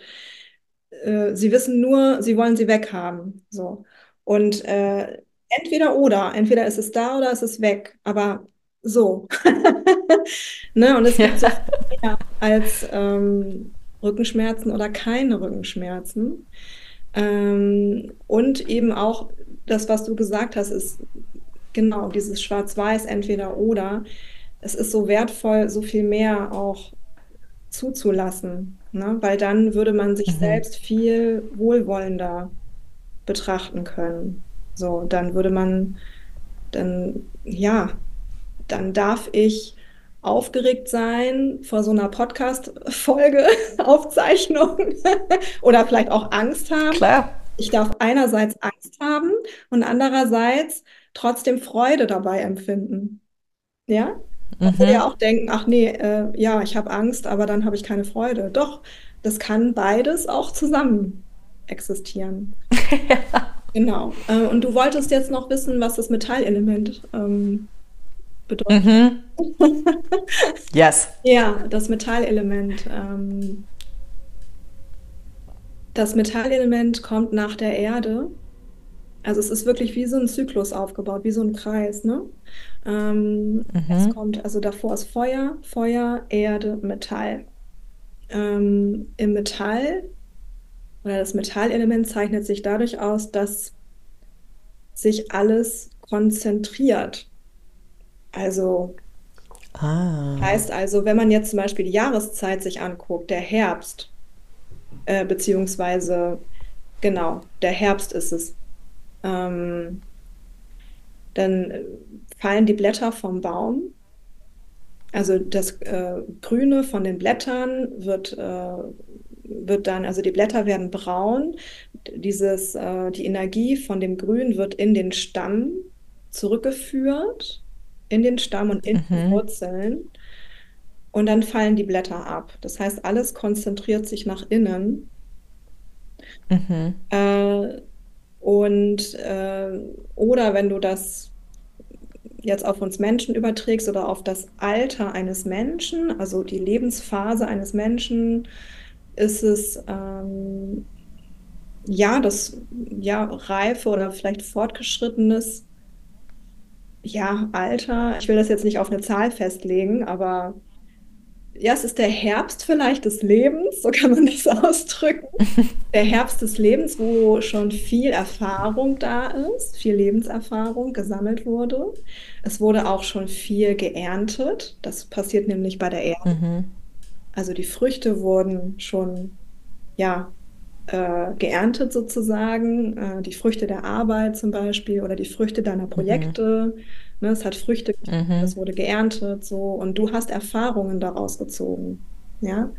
Speaker 1: Äh, sie wissen nur, sie wollen sie weghaben. So. Und äh, entweder oder, entweder ist es da oder ist es weg, aber so. ne? Und es gibt so viel mehr als ähm, Rückenschmerzen oder keine Rückenschmerzen. Ähm, und eben auch das, was du gesagt hast, ist genau dieses Schwarz-Weiß, entweder oder es ist so wertvoll, so viel mehr auch zuzulassen, ne? weil dann würde man sich mhm. selbst viel wohlwollender betrachten können. So, dann würde man, dann, ja, dann darf ich aufgeregt sein vor so einer Podcast-Folge, Aufzeichnung oder vielleicht auch Angst haben.
Speaker 2: Klar.
Speaker 1: Ich darf einerseits Angst haben und andererseits trotzdem Freude dabei empfinden. Ja? Man mhm. würde ja auch denken, ach nee, äh, ja, ich habe Angst, aber dann habe ich keine Freude. Doch, das kann beides auch zusammen existieren. ja. Genau. Äh, und du wolltest jetzt noch wissen, was das Metallelement ähm, bedeutet. Mhm.
Speaker 2: yes.
Speaker 1: Ja, das Metallelement. Ähm, das Metallelement kommt nach der Erde. Also es ist wirklich wie so ein Zyklus aufgebaut, wie so ein Kreis. Ne? Ähm, mhm. Es kommt, also davor ist Feuer, Feuer, Erde, Metall. Ähm, Im Metall oder das Metallelement zeichnet sich dadurch aus, dass sich alles konzentriert. Also ah. heißt also, wenn man jetzt zum Beispiel die Jahreszeit sich anguckt, der Herbst, äh, beziehungsweise genau, der Herbst ist es. Ähm, dann fallen die Blätter vom Baum. Also das äh, Grüne von den Blättern wird, äh, wird dann, also die Blätter werden braun. Dieses, äh, die Energie von dem Grün wird in den Stamm zurückgeführt, in den Stamm und in mhm. die Wurzeln. Und dann fallen die Blätter ab. Das heißt, alles konzentriert sich nach innen. Mhm. Und äh, oder wenn du das jetzt auf uns Menschen überträgst oder auf das Alter eines Menschen, also die Lebensphase eines Menschen, ist es ähm, ja das ja reife oder vielleicht fortgeschrittenes ja Alter. Ich will das jetzt nicht auf eine Zahl festlegen, aber ja, es ist der Herbst vielleicht des Lebens, so kann man das ausdrücken. Der Herbst des Lebens, wo schon viel Erfahrung da ist, viel Lebenserfahrung gesammelt wurde. Es wurde auch schon viel geerntet. Das passiert nämlich bei der Erde. Mhm. Also die Früchte wurden schon, ja, äh, geerntet sozusagen. Äh, die Früchte der Arbeit zum Beispiel oder die Früchte deiner mhm. Projekte. Mhm Ne, es hat Früchte, mhm. es wurde geerntet, so und du hast Erfahrungen daraus gezogen, ja.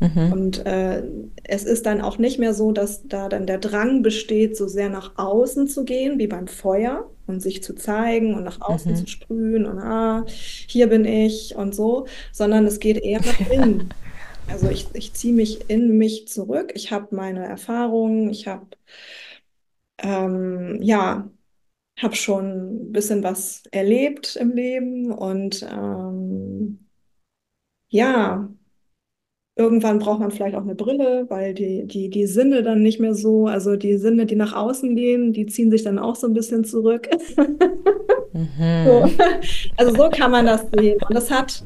Speaker 1: Mhm. Und äh, es ist dann auch nicht mehr so, dass da dann der Drang besteht, so sehr nach außen zu gehen, wie beim Feuer und sich zu zeigen und nach außen mhm. zu sprühen und ah, hier bin ich und so, sondern es geht eher nach innen. Also ich, ich ziehe mich in mich zurück, ich habe meine Erfahrungen, ich habe ähm, ja habe schon ein bisschen was erlebt im Leben und ähm, ja, irgendwann braucht man vielleicht auch eine Brille, weil die, die, die Sinne dann nicht mehr so, also die Sinne, die nach außen gehen, die ziehen sich dann auch so ein bisschen zurück. Mhm. So. Also so kann man das sehen. Und das hat,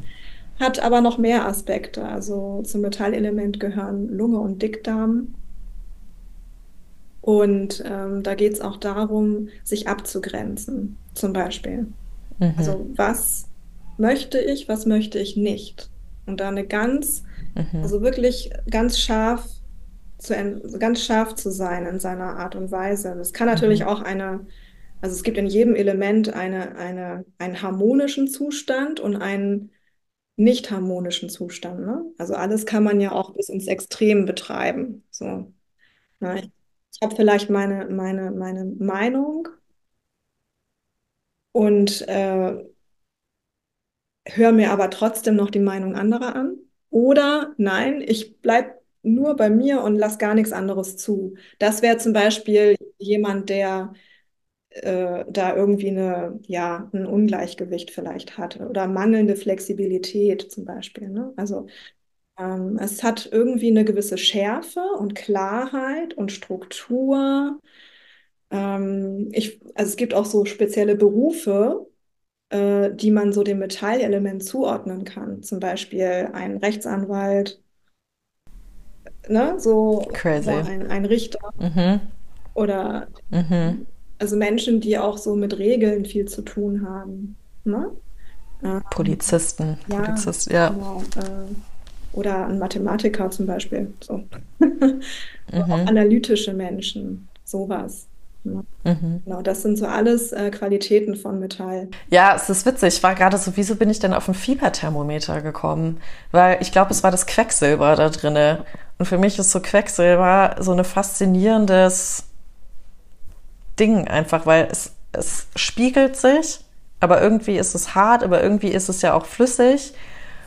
Speaker 1: hat aber noch mehr Aspekte. Also zum Metallelement gehören Lunge und Dickdarm. Und ähm, da geht es auch darum, sich abzugrenzen, zum Beispiel.
Speaker 2: Mhm.
Speaker 1: Also was möchte ich, was möchte ich nicht? Und da eine ganz,
Speaker 2: Mhm.
Speaker 1: also wirklich ganz scharf zu, ganz scharf zu sein in seiner Art und Weise. Das kann natürlich
Speaker 2: Mhm.
Speaker 1: auch eine, also es gibt in jedem Element eine, eine, einen harmonischen Zustand und einen nicht harmonischen Zustand, ne? Also alles kann man ja auch bis ins Extrem betreiben. So, ne? Ich, ich habe vielleicht meine, meine, meine Meinung und äh, höre mir aber trotzdem noch die Meinung anderer an. Oder nein, ich bleibe nur bei mir und lass gar nichts anderes zu. Das wäre zum Beispiel jemand, der äh, da irgendwie eine, ja, ein Ungleichgewicht vielleicht hat oder mangelnde Flexibilität zum Beispiel, ne? Also es hat irgendwie eine gewisse Schärfe und Klarheit und Struktur. Ähm, ich, also es gibt auch so spezielle Berufe, äh, die man so dem Metallelement zuordnen kann. Zum Beispiel ein Rechtsanwalt, ne? So, so
Speaker 2: Crazy.
Speaker 1: ein, ein Richter
Speaker 2: Mhm.
Speaker 1: oder
Speaker 2: Mhm.
Speaker 1: also Menschen, die auch so mit Regeln viel zu tun haben. Ne? Ähm,
Speaker 2: Polizisten,
Speaker 1: ja,
Speaker 2: Polizist, ja.
Speaker 1: genau. Äh, oder ein Mathematiker zum Beispiel. So.
Speaker 2: Mhm.
Speaker 1: analytische Menschen, sowas. Ne?
Speaker 2: Mhm.
Speaker 1: Genau, das sind so alles äh, Qualitäten von Metall.
Speaker 2: Ja, es ist witzig. Ich war gerade so, wieso bin ich denn auf ein Fieberthermometer gekommen? Weil ich glaube, es war das Quecksilber da drinne. Und für mich ist so Quecksilber so ein faszinierendes Ding einfach, weil es, es spiegelt sich, aber irgendwie ist es hart, aber irgendwie ist es ja auch flüssig.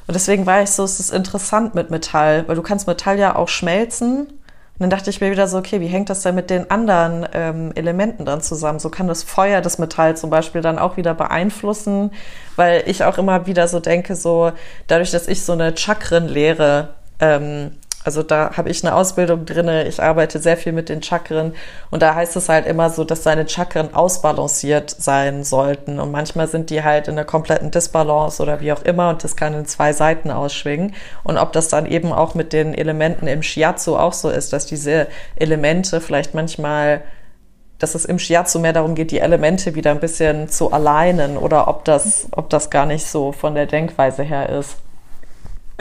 Speaker 2: Und deswegen war ich so, es ist interessant mit Metall, weil du kannst Metall ja auch schmelzen. Und dann dachte ich mir wieder so, okay, wie hängt das denn mit den anderen ähm, Elementen dann zusammen? So kann das Feuer das Metall zum Beispiel dann auch wieder beeinflussen, weil ich auch immer wieder so denke, so dadurch, dass ich so eine Chakrenlehre ähm, also da habe ich eine Ausbildung drinne. Ich arbeite sehr viel mit den Chakren und da heißt es halt immer so, dass seine Chakren ausbalanciert sein sollten und manchmal sind die halt in der kompletten Disbalance oder wie auch immer und das kann in zwei Seiten ausschwingen und ob das dann eben auch mit den Elementen im Shiatsu auch so ist, dass diese Elemente vielleicht manchmal dass es im Shiatsu mehr darum geht, die Elemente wieder ein bisschen zu alignen oder ob das, ob das gar nicht so von der Denkweise her ist.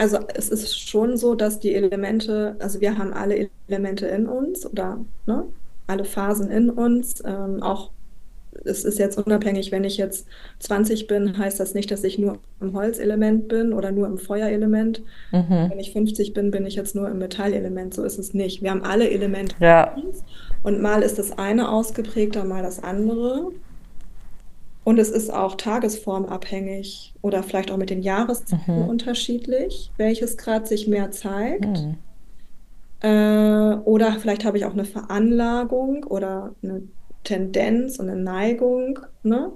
Speaker 1: Also es ist schon so, dass die Elemente, also wir haben alle Elemente in uns oder ne, alle Phasen in uns. Ähm, auch es ist jetzt unabhängig, wenn ich jetzt 20 bin, heißt das nicht, dass ich nur im Holzelement bin oder nur im Feuerelement.
Speaker 2: Mhm.
Speaker 1: Wenn ich 50 bin, bin ich jetzt nur im Metallelement. So ist es nicht. Wir haben alle Elemente
Speaker 2: Ja.
Speaker 1: in uns und mal ist das eine ausgeprägter, mal das andere. Und es ist auch tagesformabhängig oder vielleicht auch mit den Jahreszeiten
Speaker 2: Mhm.
Speaker 1: unterschiedlich, welches gerade sich mehr zeigt.
Speaker 2: Mhm.
Speaker 1: Äh, oder vielleicht habe ich auch eine Veranlagung oder eine Tendenz und eine Neigung, ne?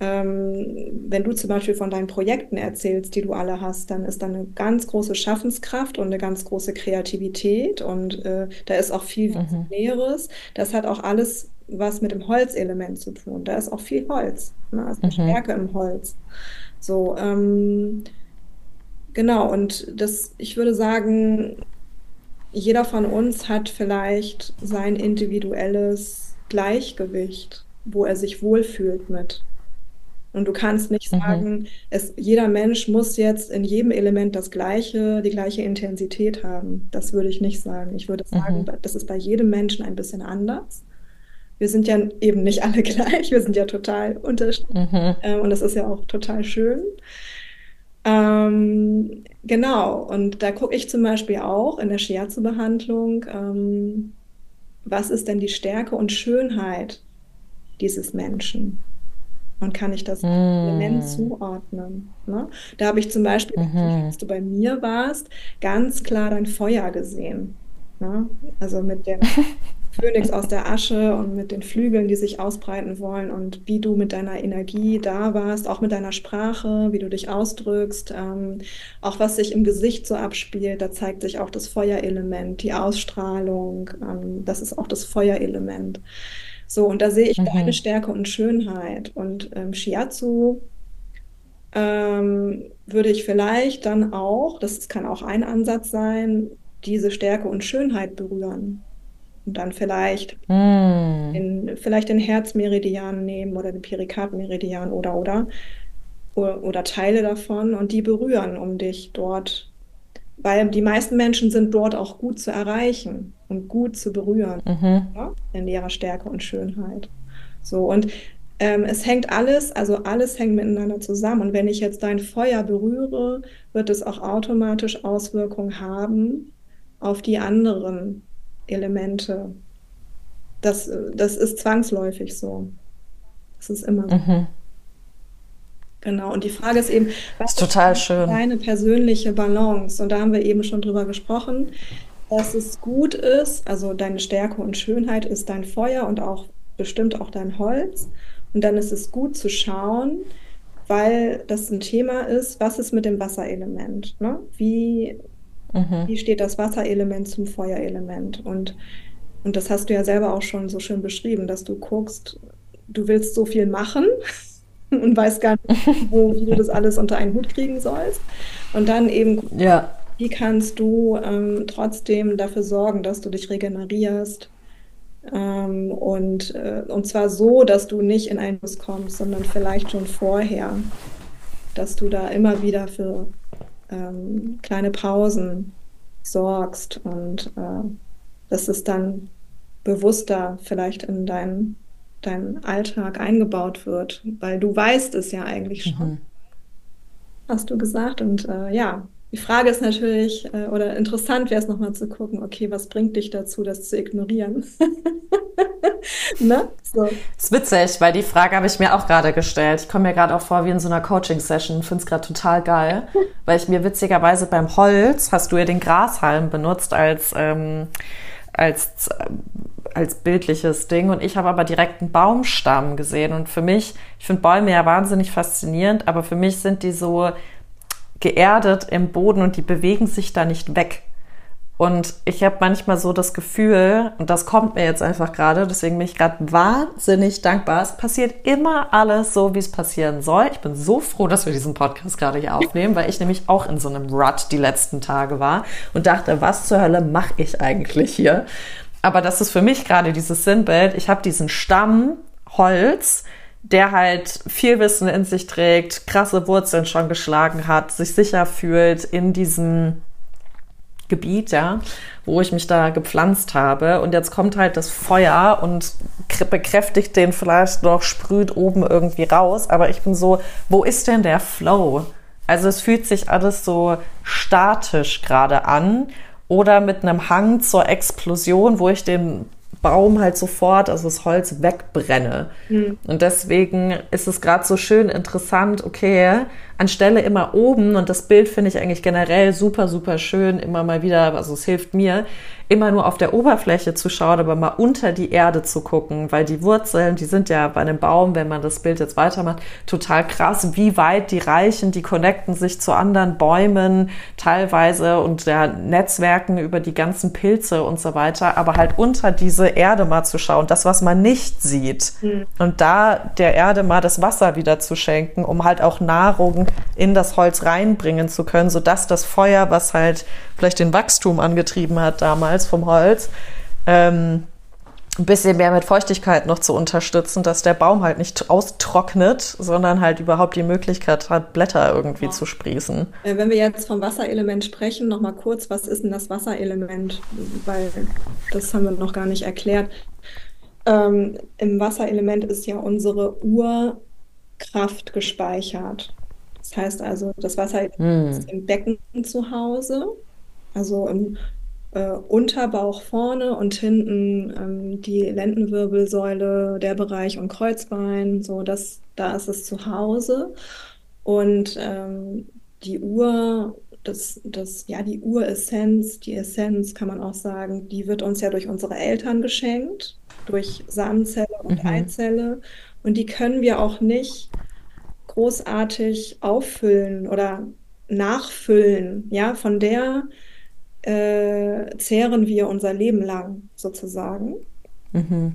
Speaker 1: Ähm, wenn du zum Beispiel von deinen Projekten erzählst, die du alle hast, dann ist da eine ganz große Schaffenskraft und eine ganz große Kreativität und äh, da ist auch viel
Speaker 2: Mhm.
Speaker 1: Visionäres. Das hat auch alles was mit dem Holzelement zu tun. Da ist auch viel Holz, ne? Also eine
Speaker 2: Mhm.
Speaker 1: Stärke im Holz. So, ähm, genau. Und das, ich würde sagen, jeder von uns hat vielleicht sein individuelles Gleichgewicht, wo er sich wohlfühlt mit. Und du kannst nicht
Speaker 2: Mhm.
Speaker 1: sagen, es, jeder Mensch muss jetzt in jedem Element das gleiche, die gleiche Intensität haben. Das würde ich nicht sagen. Ich würde sagen,
Speaker 2: Mhm.
Speaker 1: das ist bei jedem Menschen ein bisschen anders. Wir sind ja eben nicht alle gleich, wir sind ja total unterschiedlich.
Speaker 2: Mhm.
Speaker 1: Äh, und das ist ja auch total schön. Ähm, genau, und da gucke ich zum Beispiel auch in der Shiatsu-Behandlung, ähm, was ist denn die Stärke und Schönheit dieses Menschen? Und kann ich das Element
Speaker 2: Mhm.
Speaker 1: zuordnen? Ne? Da habe ich zum Beispiel,
Speaker 2: Mhm.
Speaker 1: als du bei mir warst, ganz klar dein Feuer gesehen. Ne? Also mit dem Phönix aus der Asche und mit den Flügeln, die sich ausbreiten wollen und wie du mit deiner Energie da warst, auch mit deiner Sprache, wie du dich ausdrückst, ähm, auch was sich im Gesicht so abspielt, da zeigt sich auch das Feuerelement, die Ausstrahlung, ähm, das ist auch das Feuerelement. So, und da sehe ich deine
Speaker 2: Mhm.
Speaker 1: Stärke und Schönheit. Und ähm, Shiatsu ähm, würde ich vielleicht dann auch, das kann auch ein Ansatz sein, diese Stärke und Schönheit berühren. Und dann vielleicht, mm. den, vielleicht den Herzmeridian nehmen oder den Perikardmeridian oder, oder, oder, oder Teile davon und die berühren, um dich dort, weil die meisten Menschen sind dort auch gut zu erreichen und gut zu berühren mhm. ja, in ihrer Stärke und Schönheit. So, und ähm, es hängt alles, also alles hängt miteinander zusammen. Und wenn ich jetzt dein Feuer berühre, wird es auch automatisch Auswirkungen haben auf die anderen Elemente. Das, das ist zwangsläufig so. Das ist immer so. Mhm. Genau. Und die Frage ist eben,
Speaker 2: was ist total ist schön.
Speaker 1: deine persönliche Balance? Und da haben wir eben schon drüber gesprochen, dass es gut ist, also deine Stärke und Schönheit ist dein Feuer und auch bestimmt auch dein Holz. Und dann ist es gut zu schauen, weil das ein Thema ist, was ist mit dem Wasserelement? Ne? Wie, mhm. wie steht das Wasserelement zum Feuerelement? Und, und das hast du ja selber auch schon so schön beschrieben, dass du guckst, du willst so viel machen und weißt gar nicht, wo, wie du das alles unter einen Hut kriegen sollst. Und dann eben, ja. wie kannst du ähm, trotzdem dafür sorgen, dass du dich regenerierst, ähm, und, äh, und zwar so, dass du nicht in einen Bus kommst, sondern vielleicht schon vorher, dass du da immer wieder für ähm, kleine Pausen sorgst und äh, dass es dann bewusster vielleicht in deinen dein Alltag eingebaut wird, weil du weißt es ja eigentlich schon, mhm. hast du gesagt. Und äh, ja, die Frage ist natürlich, äh, oder interessant wäre es nochmal zu gucken, okay, was bringt dich dazu, das zu ignorieren?
Speaker 2: ne? so. Das ist witzig, weil die Frage habe ich mir auch gerade gestellt. Ich komme mir gerade auch vor wie in so einer Coaching-Session, finde es gerade total geil, weil ich mir witzigerweise beim Holz, hast du ja den Grashalm benutzt als, ähm, als, äh, als bildliches Ding und ich habe aber direkt einen Baumstamm gesehen und für mich, ich finde Bäume ja wahnsinnig faszinierend, aber für mich sind die so geerdet im Boden und die bewegen sich da nicht weg. Und ich habe manchmal so das Gefühl, und das kommt mir jetzt einfach gerade, deswegen bin ich gerade wahnsinnig dankbar. Es passiert immer alles so, wie es passieren soll. Ich bin so froh, dass wir diesen Podcast gerade hier aufnehmen, weil ich nämlich auch in so einem Rut die letzten Tage war und dachte, was zur Hölle mache ich eigentlich hier? Aber das ist für mich gerade dieses Sinnbild. Ich habe diesen Stamm Holz, der halt viel Wissen in sich trägt, krasse Wurzeln schon geschlagen hat, sich sicher fühlt in diesem Gebiet, ja, wo ich mich da gepflanzt habe. Und jetzt kommt halt das Feuer und bekräftigt den vielleicht noch, sprüht oben irgendwie raus. Aber ich bin so, wo ist denn der Flow? Also es fühlt sich alles so statisch gerade an oder mit einem Hang zur Explosion, wo ich den Baum halt sofort, also das Holz wegbrenne. Mhm. Und deswegen ist es gerade so schön interessant, okay, anstelle immer oben, und das Bild finde ich eigentlich generell super, super schön, immer mal wieder, also es hilft mir, immer nur auf der Oberfläche zu schauen, aber mal unter die Erde zu gucken, weil die Wurzeln, die sind ja bei einem Baum, wenn man das Bild jetzt weitermacht, total krass, wie weit die reichen, die connecten sich zu anderen Bäumen teilweise und ja, Netzwerken über die ganzen Pilze und so weiter, aber halt unter diese Erde mal zu schauen, das, was man nicht sieht. Mhm. Und da der Erde mal das Wasser wieder zu schenken, um halt auch Nahrung in das Holz reinbringen zu können, sodass das Feuer, was halt vielleicht den Wachstum angetrieben hat damals vom Holz, ähm, ein bisschen mehr mit Feuchtigkeit noch zu unterstützen, dass der Baum halt nicht austrocknet, sondern halt überhaupt die Möglichkeit hat, Blätter irgendwie ja. zu sprießen.
Speaker 1: Äh, wenn wir jetzt vom Wasserelement sprechen, noch mal kurz, was ist denn das Wasserelement? Weil das haben wir noch gar nicht erklärt. Ähm, Im Wasserelement ist ja unsere Urkraft gespeichert. Das heißt also, das Wasser hm. ist im Becken zu Hause, also im äh, Unterbauch vorne und hinten ähm, die Lendenwirbelsäule, der Bereich und Kreuzbein, so das, da ist es zu Hause. Und ähm, die Uhr, das, das, ja, die Uressenz, die Essenz kann man auch sagen, die wird uns ja durch unsere Eltern geschenkt, durch Samenzelle und mhm. Eizelle. Und die können wir auch nicht großartig auffüllen oder nachfüllen. Ja, von der äh, zehren wir unser Leben lang sozusagen. Mhm.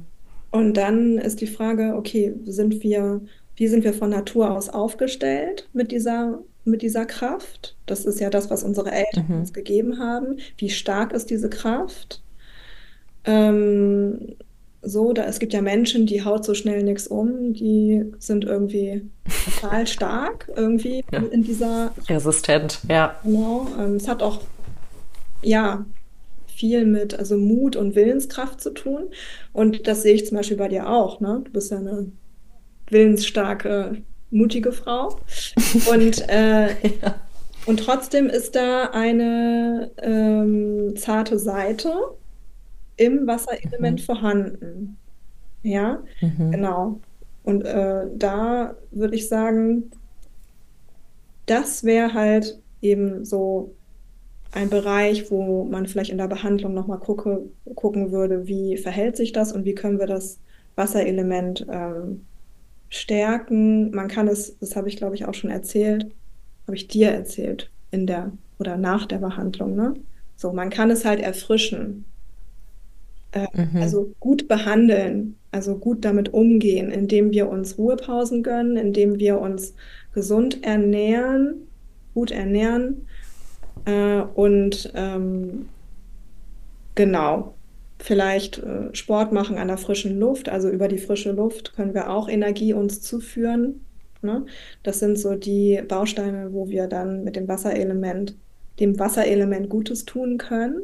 Speaker 1: Und dann ist die Frage, okay, sind wir, wie sind wir von Natur aus aufgestellt mit dieser, mit dieser Kraft? Das ist ja das, was unsere Eltern mhm. uns gegeben haben. Wie stark ist diese Kraft? ähm, so, da es gibt ja Menschen, die haut so schnell nichts um, die sind irgendwie total stark irgendwie
Speaker 2: Ja.
Speaker 1: in dieser,
Speaker 2: Resistent, ja.
Speaker 1: genau. Ähm, es hat auch ja viel mit also Mut und Willenskraft zu tun und das sehe ich zum Beispiel bei dir auch, ne? Du bist ja eine willensstarke, mutige Frau und äh,
Speaker 2: ja.
Speaker 1: und trotzdem ist da eine ähm, zarte Seite im Wasserelement
Speaker 2: Mhm.
Speaker 1: vorhanden. Ja,
Speaker 2: Mhm.
Speaker 1: genau. Und äh, da würde ich sagen, das wäre halt eben so ein Bereich, wo man vielleicht in der Behandlung nochmal gucke, gucken würde, wie verhält sich das und wie können wir das Wasserelement ähm, stärken. Man kann es, das habe ich glaube ich auch schon erzählt, habe ich dir erzählt in der oder nach der Behandlung, ne? So, man kann es halt erfrischen. Äh,
Speaker 2: Mhm.
Speaker 1: also gut behandeln, also gut damit umgehen, indem wir uns Ruhepausen gönnen, indem wir uns gesund ernähren, gut ernähren äh, und ähm, genau, vielleicht äh, Sport machen an der frischen Luft, also über die frische Luft können wir auch Energie uns zuführen. Ne? Das sind so die Bausteine, wo wir dann mit dem Wasserelement, dem Wasserelement Gutes tun können.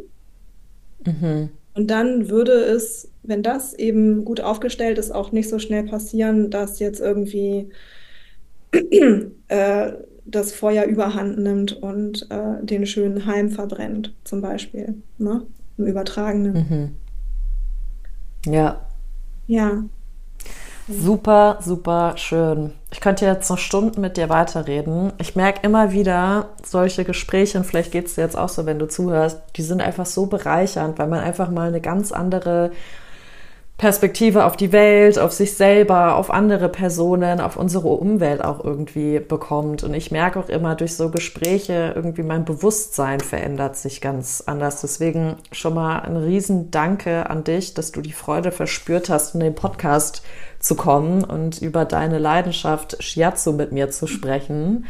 Speaker 2: Mhm.
Speaker 1: Und dann würde es, wenn das eben gut aufgestellt ist, auch nicht so schnell passieren, dass jetzt irgendwie äh, das Feuer überhand nimmt und äh, den schönen Halm verbrennt, zum Beispiel, ne? Im Übertragenen.
Speaker 2: Mhm. Ja.
Speaker 1: Ja,
Speaker 2: Super, super schön. Ich könnte jetzt noch Stunden mit dir weiterreden. Ich merke immer wieder solche Gespräche, und vielleicht geht es dir jetzt auch so, wenn du zuhörst, die sind einfach so bereichernd, weil man einfach mal eine ganz andere Perspektive auf die Welt, auf sich selber, auf andere Personen, auf unsere Umwelt auch irgendwie bekommt. Und ich merke auch immer durch so Gespräche irgendwie mein Bewusstsein verändert sich ganz anders. Deswegen schon mal ein riesen Danke an dich, dass du die Freude verspürt hast, in den Podcast zu kommen und über deine Leidenschaft Shiatsu mit mir zu sprechen.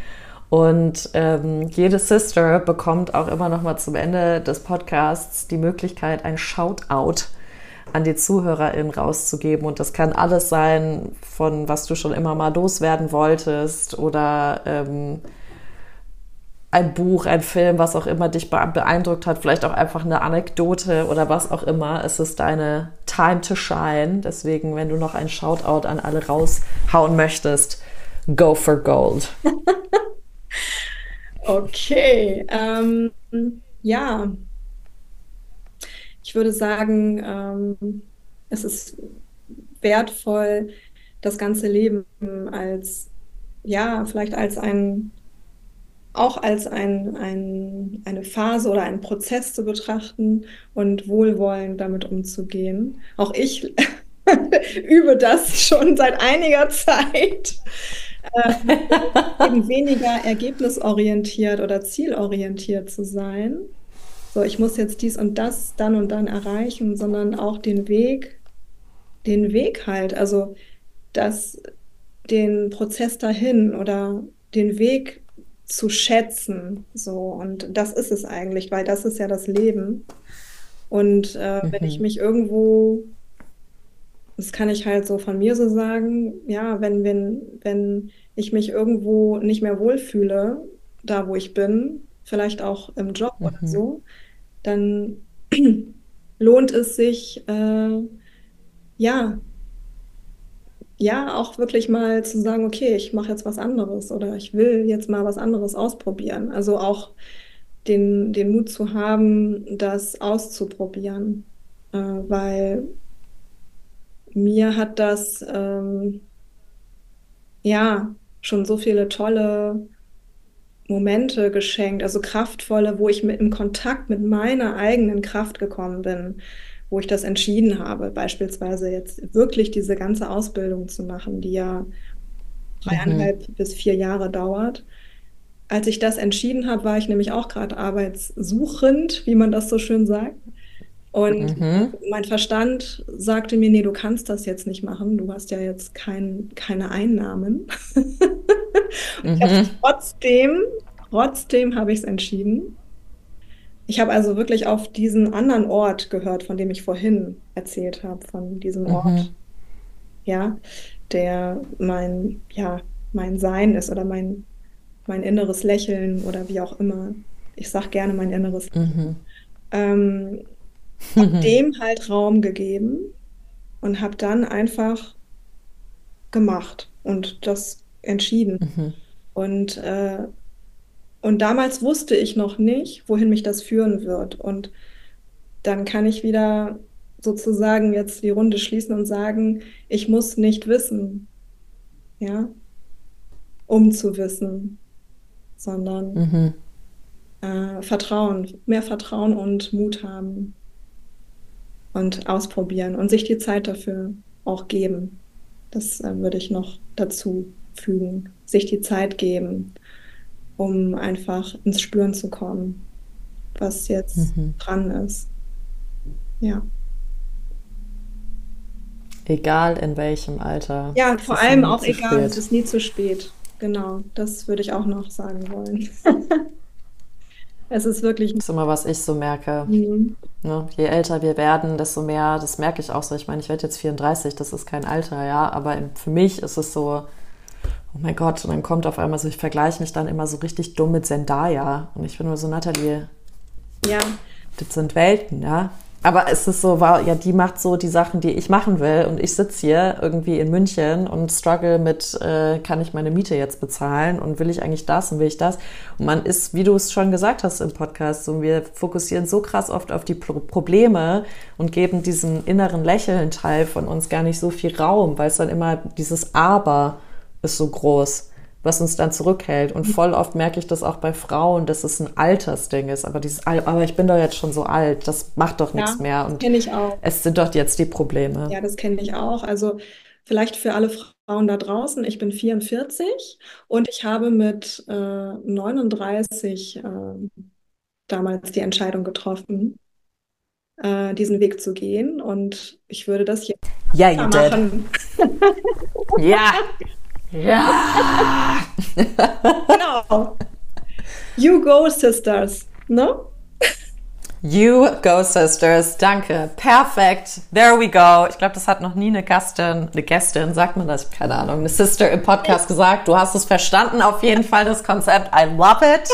Speaker 2: Und ähm, jede Sister bekommt auch immer noch mal zum Ende des Podcasts die Möglichkeit, ein Shoutout an die ZuhörerInnen rauszugeben. Und das kann alles sein, von was du schon immer mal loswerden wolltest oder ähm, ein Buch, ein Film, was auch immer dich beeindruckt hat, vielleicht auch einfach eine Anekdote oder was auch immer. Es ist deine Time to shine. Deswegen, wenn du noch ein Shoutout an alle raushauen möchtest, go for gold.
Speaker 1: okay. Ähm, ja, ich würde sagen, ähm, es ist wertvoll, das ganze Leben als, ja, vielleicht als ein, auch als ein, ein, eine Phase oder einen Prozess zu betrachten und wohlwollend damit umzugehen. Auch ich übe das schon seit einiger Zeit. Ähm, eben weniger ergebnisorientiert oder zielorientiert zu sein. So, ich muss jetzt dies und das dann und dann erreichen, sondern auch den Weg, den Weg halt, also das, den Prozess dahin oder den Weg zu schätzen. So, und das ist es eigentlich, weil das ist ja das Leben. Und äh, wenn ich
Speaker 2: Mhm.
Speaker 1: mich irgendwo, das kann ich halt so von mir so sagen, ja, wenn, wenn, wenn ich mich irgendwo nicht mehr wohlfühle, da wo ich bin, vielleicht auch im Job oder
Speaker 2: Mhm.
Speaker 1: so, dann lohnt es sich, äh, ja, ja, auch wirklich mal zu sagen, okay, ich mache jetzt was anderes oder ich will jetzt mal was anderes ausprobieren. Also auch den, den Mut zu haben, das auszuprobieren, äh, weil mir hat das ähm, ja schon so viele tolle Momente geschenkt, also kraftvolle, wo ich mit im Kontakt mit meiner eigenen Kraft gekommen bin, wo ich das entschieden habe, beispielsweise jetzt wirklich diese ganze Ausbildung zu machen, die ja
Speaker 2: Mhm.
Speaker 1: dreieinhalb bis vier Jahre dauert. Als ich das entschieden habe, war ich nämlich auch gerade arbeitssuchend, wie man das so schön sagt. Und
Speaker 2: Mhm.
Speaker 1: mein Verstand sagte mir, nee, du kannst das jetzt nicht machen. Du hast ja jetzt kein, keine Einnahmen.
Speaker 2: Mhm.
Speaker 1: trotzdem, trotzdem habe ich es entschieden. ich habe also wirklich auf diesen anderen Ort gehört, von dem ich vorhin erzählt habe, von diesem Ort,
Speaker 2: Mhm.
Speaker 1: ja, der mein, ja, mein Sein ist oder mein, mein inneres Lächeln oder wie auch immer. Ich sage gerne mein inneres.
Speaker 2: Mhm.
Speaker 1: Ähm, hab dem halt Raum gegeben und habe dann einfach gemacht und das entschieden.
Speaker 2: Mhm.
Speaker 1: Und, äh, und damals wusste ich noch nicht, wohin mich das führen wird. Und dann kann ich wieder sozusagen jetzt die Runde schließen und sagen, ich muss nicht wissen, ja, um zu wissen, sondern
Speaker 2: Mhm.
Speaker 1: äh, Vertrauen, mehr Vertrauen und Mut haben und ausprobieren und sich die Zeit dafür auch geben. Das äh, würde ich noch dazu fügen. Sich die Zeit geben, um einfach ins Spüren zu kommen, was jetzt
Speaker 2: Mhm.
Speaker 1: dran ist. Ja.
Speaker 2: Egal in welchem Alter.
Speaker 1: Ja,
Speaker 2: Es
Speaker 1: vor allem auch egal, es
Speaker 2: spät.
Speaker 1: ist nie zu spät. Genau, das würde ich auch noch sagen wollen. Es ist wirklich.
Speaker 2: Das ist immer, was ich so merke.
Speaker 1: Mhm.
Speaker 2: Ne? Je älter wir werden, desto mehr, das merke ich auch so. Ich meine, ich werde jetzt 34, das ist kein Alter, ja, aber für mich ist es so, oh mein Gott, und dann kommt auf einmal so, ich vergleiche mich dann immer so richtig dumm mit Zendaya. Und ich bin nur so, Nathalie,
Speaker 1: Ja,
Speaker 2: das sind Welten, ja. Aber es ist so, war, ja, die macht so die Sachen, die ich machen will. Und ich sitze hier irgendwie in München und struggle mit, äh, kann ich meine Miete jetzt bezahlen? Und will ich eigentlich das und will ich das? Und man ist, wie du es schon gesagt hast im Podcast, so, wir fokussieren so krass oft auf die Pro Probleme und geben diesen inneren Lächeln-Teil von uns gar nicht so viel Raum, weil es dann immer dieses Aber ist so groß was uns dann zurückhält. Und voll oft merke ich das auch bei Frauen, dass es ein Altersding ist. Aber dieses, aber ich bin doch jetzt schon so alt, das macht doch nichts
Speaker 1: ja,
Speaker 2: mehr.
Speaker 1: das
Speaker 2: Und
Speaker 1: kenne ich auch.
Speaker 2: es sind doch jetzt die Probleme.
Speaker 1: Ja, das kenne ich auch. Also vielleicht für alle Frauen da draußen, ich bin 44 und ich habe mit äh, 39 äh, damals die Entscheidung getroffen, äh, diesen Weg zu gehen. Und ich würde das jetzt
Speaker 2: Yeah,
Speaker 1: machen.
Speaker 2: Ja. Ja.
Speaker 1: Genau. You go, Sisters. Ne?
Speaker 2: You go, Sisters. Danke. Perfekt. There we go. Ich glaube, das hat noch nie eine Gastin, eine Gästin, sagt man das? Keine Ahnung, eine Sister im Podcast gesagt. Du hast es verstanden, auf jeden Fall, das Konzept. I love it.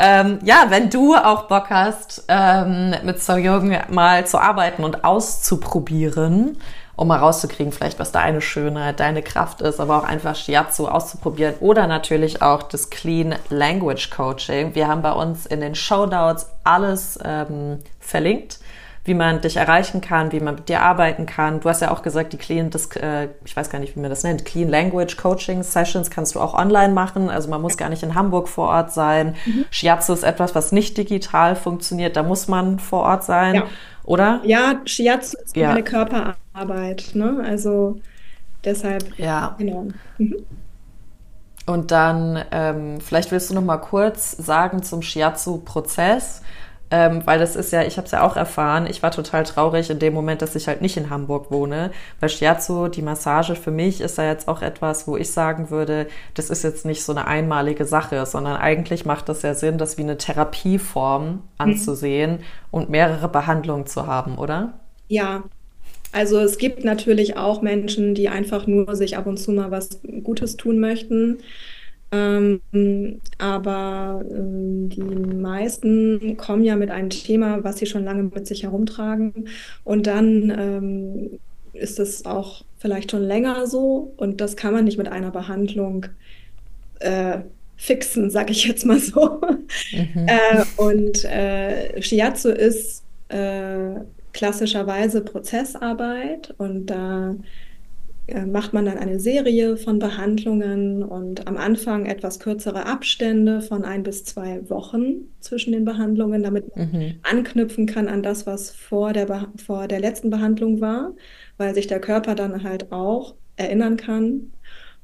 Speaker 2: Ähm, ja, wenn du auch Bock hast, ähm, mit So Jung mal zu arbeiten und auszuprobieren, um mal rauszukriegen, vielleicht was deine Schönheit, deine Kraft ist, aber auch einfach Shiatsu auszuprobieren oder natürlich auch das Clean Language Coaching. Wir haben bei uns in den Show Notes alles ähm, verlinkt, wie man dich erreichen kann, wie man mit dir arbeiten kann. Du hast ja auch gesagt, die Clean, das, äh, ich weiß gar nicht, wie man das nennt, Clean Language Coaching Sessions kannst du auch online machen. Also man muss gar nicht in Hamburg vor Ort sein. Shiatsu ist etwas, was nicht digital funktioniert. Da muss man vor Ort sein,
Speaker 1: Ja.
Speaker 2: Oder?
Speaker 1: Ja, Shiatsu ist
Speaker 2: Ja.
Speaker 1: meine Körperarbeit. Ne? Also deshalb,
Speaker 2: Ja.
Speaker 1: genau. Mhm.
Speaker 2: Und dann, ähm, vielleicht willst du noch mal kurz sagen zum Shiatsu-Prozess, ähm, weil das ist ja, ich habe es ja auch erfahren, ich war total traurig in dem Moment, dass ich halt nicht in Hamburg wohne, weil Shiatsu, die Massage für mich ist ja jetzt auch etwas, wo ich sagen würde, das ist jetzt nicht so eine einmalige Sache, sondern eigentlich macht das ja Sinn, das wie eine Therapieform anzusehen und mehrere Behandlungen zu haben, oder?
Speaker 1: Ja, also es gibt natürlich auch Menschen, die einfach nur sich ab und zu mal was Gutes tun möchten. Ähm, aber ähm, die meisten kommen ja mit einem Thema, was sie schon lange mit sich herumtragen. Und dann ähm, ist es auch vielleicht schon länger so. Und das kann man nicht mit einer Behandlung äh, fixen, sag ich jetzt mal so. Äh, und äh, Shiatsu ist äh, klassischerweise Prozessarbeit und da macht man dann eine Serie von Behandlungen und am Anfang etwas kürzere Abstände von ein bis zwei Wochen zwischen den Behandlungen, damit man anknüpfen kann an das, was vor der, vor der letzten Behandlung war, weil sich der Körper dann halt auch erinnern kann.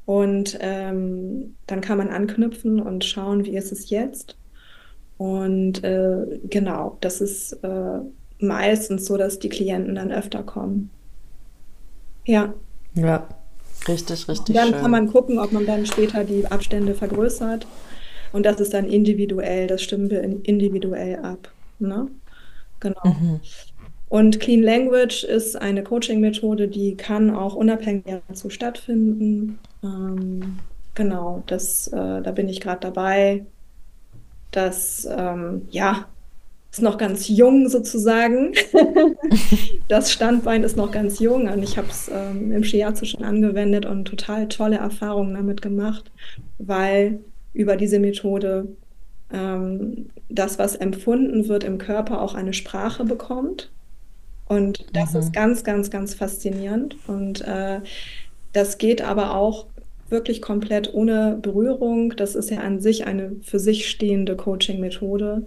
Speaker 1: Und ähm, dann kann man anknüpfen und schauen, wie ist es jetzt. Und äh, genau, das ist äh, meistens so, dass die Klienten dann öfter kommen. Ja.
Speaker 2: Ja, richtig,
Speaker 1: Und
Speaker 2: richtig
Speaker 1: dann
Speaker 2: schön.
Speaker 1: kann man gucken, ob man dann später die Abstände vergrößert. Und das ist dann individuell, das stimmen wir in- individuell ab. Ne? Genau. Mhm. Und Clean Language ist eine Coaching-Methode, die kann auch unabhängig dazu stattfinden. Ähm, genau, das, äh, da bin ich gerade dabei. Das, ähm, ja, ist noch ganz jung sozusagen. das Standbein ist noch ganz jung und ich habe es ähm, im Shiatsu schon angewendet und total tolle Erfahrungen damit gemacht, weil über diese Methode ähm, das, was empfunden wird im Körper, auch eine Sprache bekommt. Und das mhm. ist ganz, ganz, ganz faszinierend. Und äh, das geht aber auch wirklich komplett ohne Berührung. Das ist ja an sich eine für sich stehende Coaching-Methode,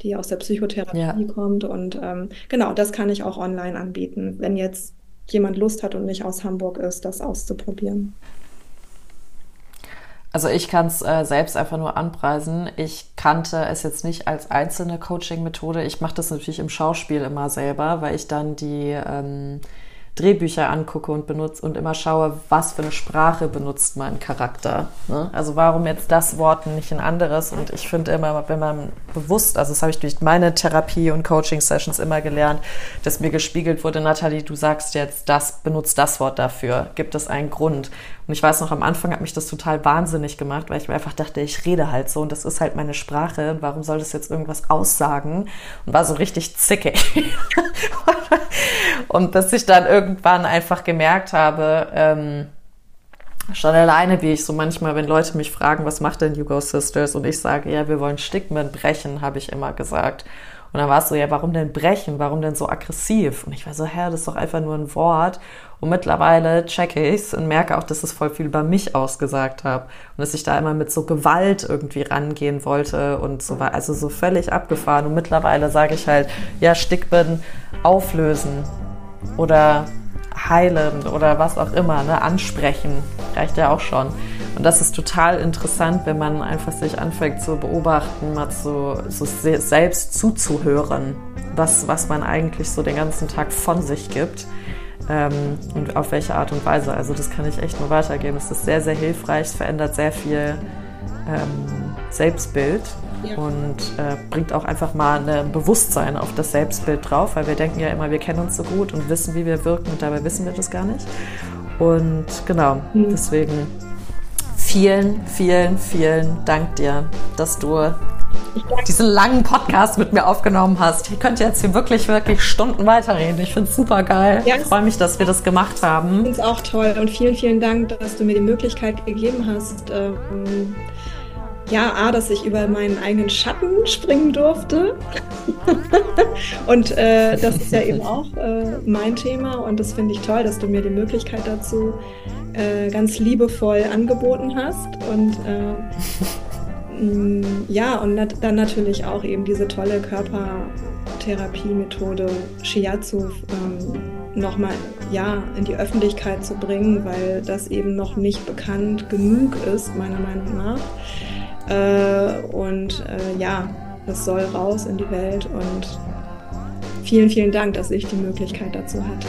Speaker 1: die aus der Psychotherapie ja. kommt. Und ähm, genau, das kann ich auch online anbieten, wenn jetzt jemand Lust hat und nicht aus Hamburg ist, das auszuprobieren.
Speaker 2: Also ich kann es äh, selbst einfach nur anpreisen. Ich kannte es jetzt nicht als einzelne Coaching-Methode. Ich mache das natürlich im Schauspiel immer selber, weil ich dann die ähm, Drehbücher angucke und benutze und immer schaue, was für eine Sprache benutzt mein Charakter. Ne? Also warum jetzt das Wort und nicht ein anderes? Und ich finde immer, wenn man bewusst, also das habe ich durch meine Therapie und Coaching-Sessions immer gelernt, dass mir gespiegelt wurde, Nathalie, du sagst jetzt das, benutzt das Wort dafür, gibt es einen Grund. Und ich weiß noch, am Anfang hat mich das total wahnsinnig gemacht, weil ich mir einfach dachte, ich rede halt so und das ist halt meine Sprache. Und warum soll das jetzt irgendwas aussagen? Und war so richtig zickig. und bis ich dann irgendwann einfach gemerkt habe, ähm, schon alleine, wie ich so manchmal, wenn Leute mich fragen, was macht denn You Sisters? Und ich sage, ja, wir wollen Stigmen brechen, habe ich immer gesagt. Und dann war es so, ja, warum denn brechen? Warum denn so aggressiv? Und ich war so, hä, das ist doch einfach nur ein Wort. Und mittlerweile checke ich's und merke auch, dass es voll viel über mich ausgesagt habe. Und dass ich da immer mit so Gewalt irgendwie rangehen wollte und so war. Also so völlig abgefahren. Und mittlerweile sage ich halt, ja, Stickben auflösen oder heilen oder was auch immer, ne, ansprechen, reicht ja auch schon. Und das ist total interessant, wenn man einfach sich anfängt zu beobachten, mal zu, so selbst zuzuhören, was, was man eigentlich so den ganzen Tag von sich gibt ähm, und auf welche Art und Weise. Also das kann ich echt nur weitergeben. Es ist sehr, sehr hilfreich, es verändert sehr viel ähm, Selbstbild ja. und äh, bringt auch einfach mal ein Bewusstsein auf das Selbstbild drauf, weil wir denken ja immer, wir kennen uns so gut und wissen, wie wir wirken und dabei wissen wir das gar nicht. Und genau, mhm. deswegen vielen, vielen, vielen Dank dir, dass du diesen langen Podcast mit mir aufgenommen hast. Ich könnte jetzt hier wirklich, wirklich Stunden weiterreden. Ich finde es super geil. Ja, ich freue mich, dass wir das gemacht haben. Ich
Speaker 1: finde es auch toll und vielen, vielen Dank, dass du mir die Möglichkeit gegeben hast, ähm, ja, A, dass ich über meinen eigenen Schatten springen durfte. und äh, das ist ja eben auch äh, mein Thema und das finde ich toll, dass du mir die Möglichkeit dazu äh, ganz liebevoll angeboten hast. Und äh, mh, ja, und nat dann natürlich auch eben diese tolle Körpertherapie-Methode Shiatsu ähm, nochmal ja, in die Öffentlichkeit zu bringen, weil das eben noch nicht bekannt genug ist, meiner Meinung nach. Äh, und äh, ja, es soll raus in die Welt und vielen, vielen Dank, dass ich die Möglichkeit dazu hatte.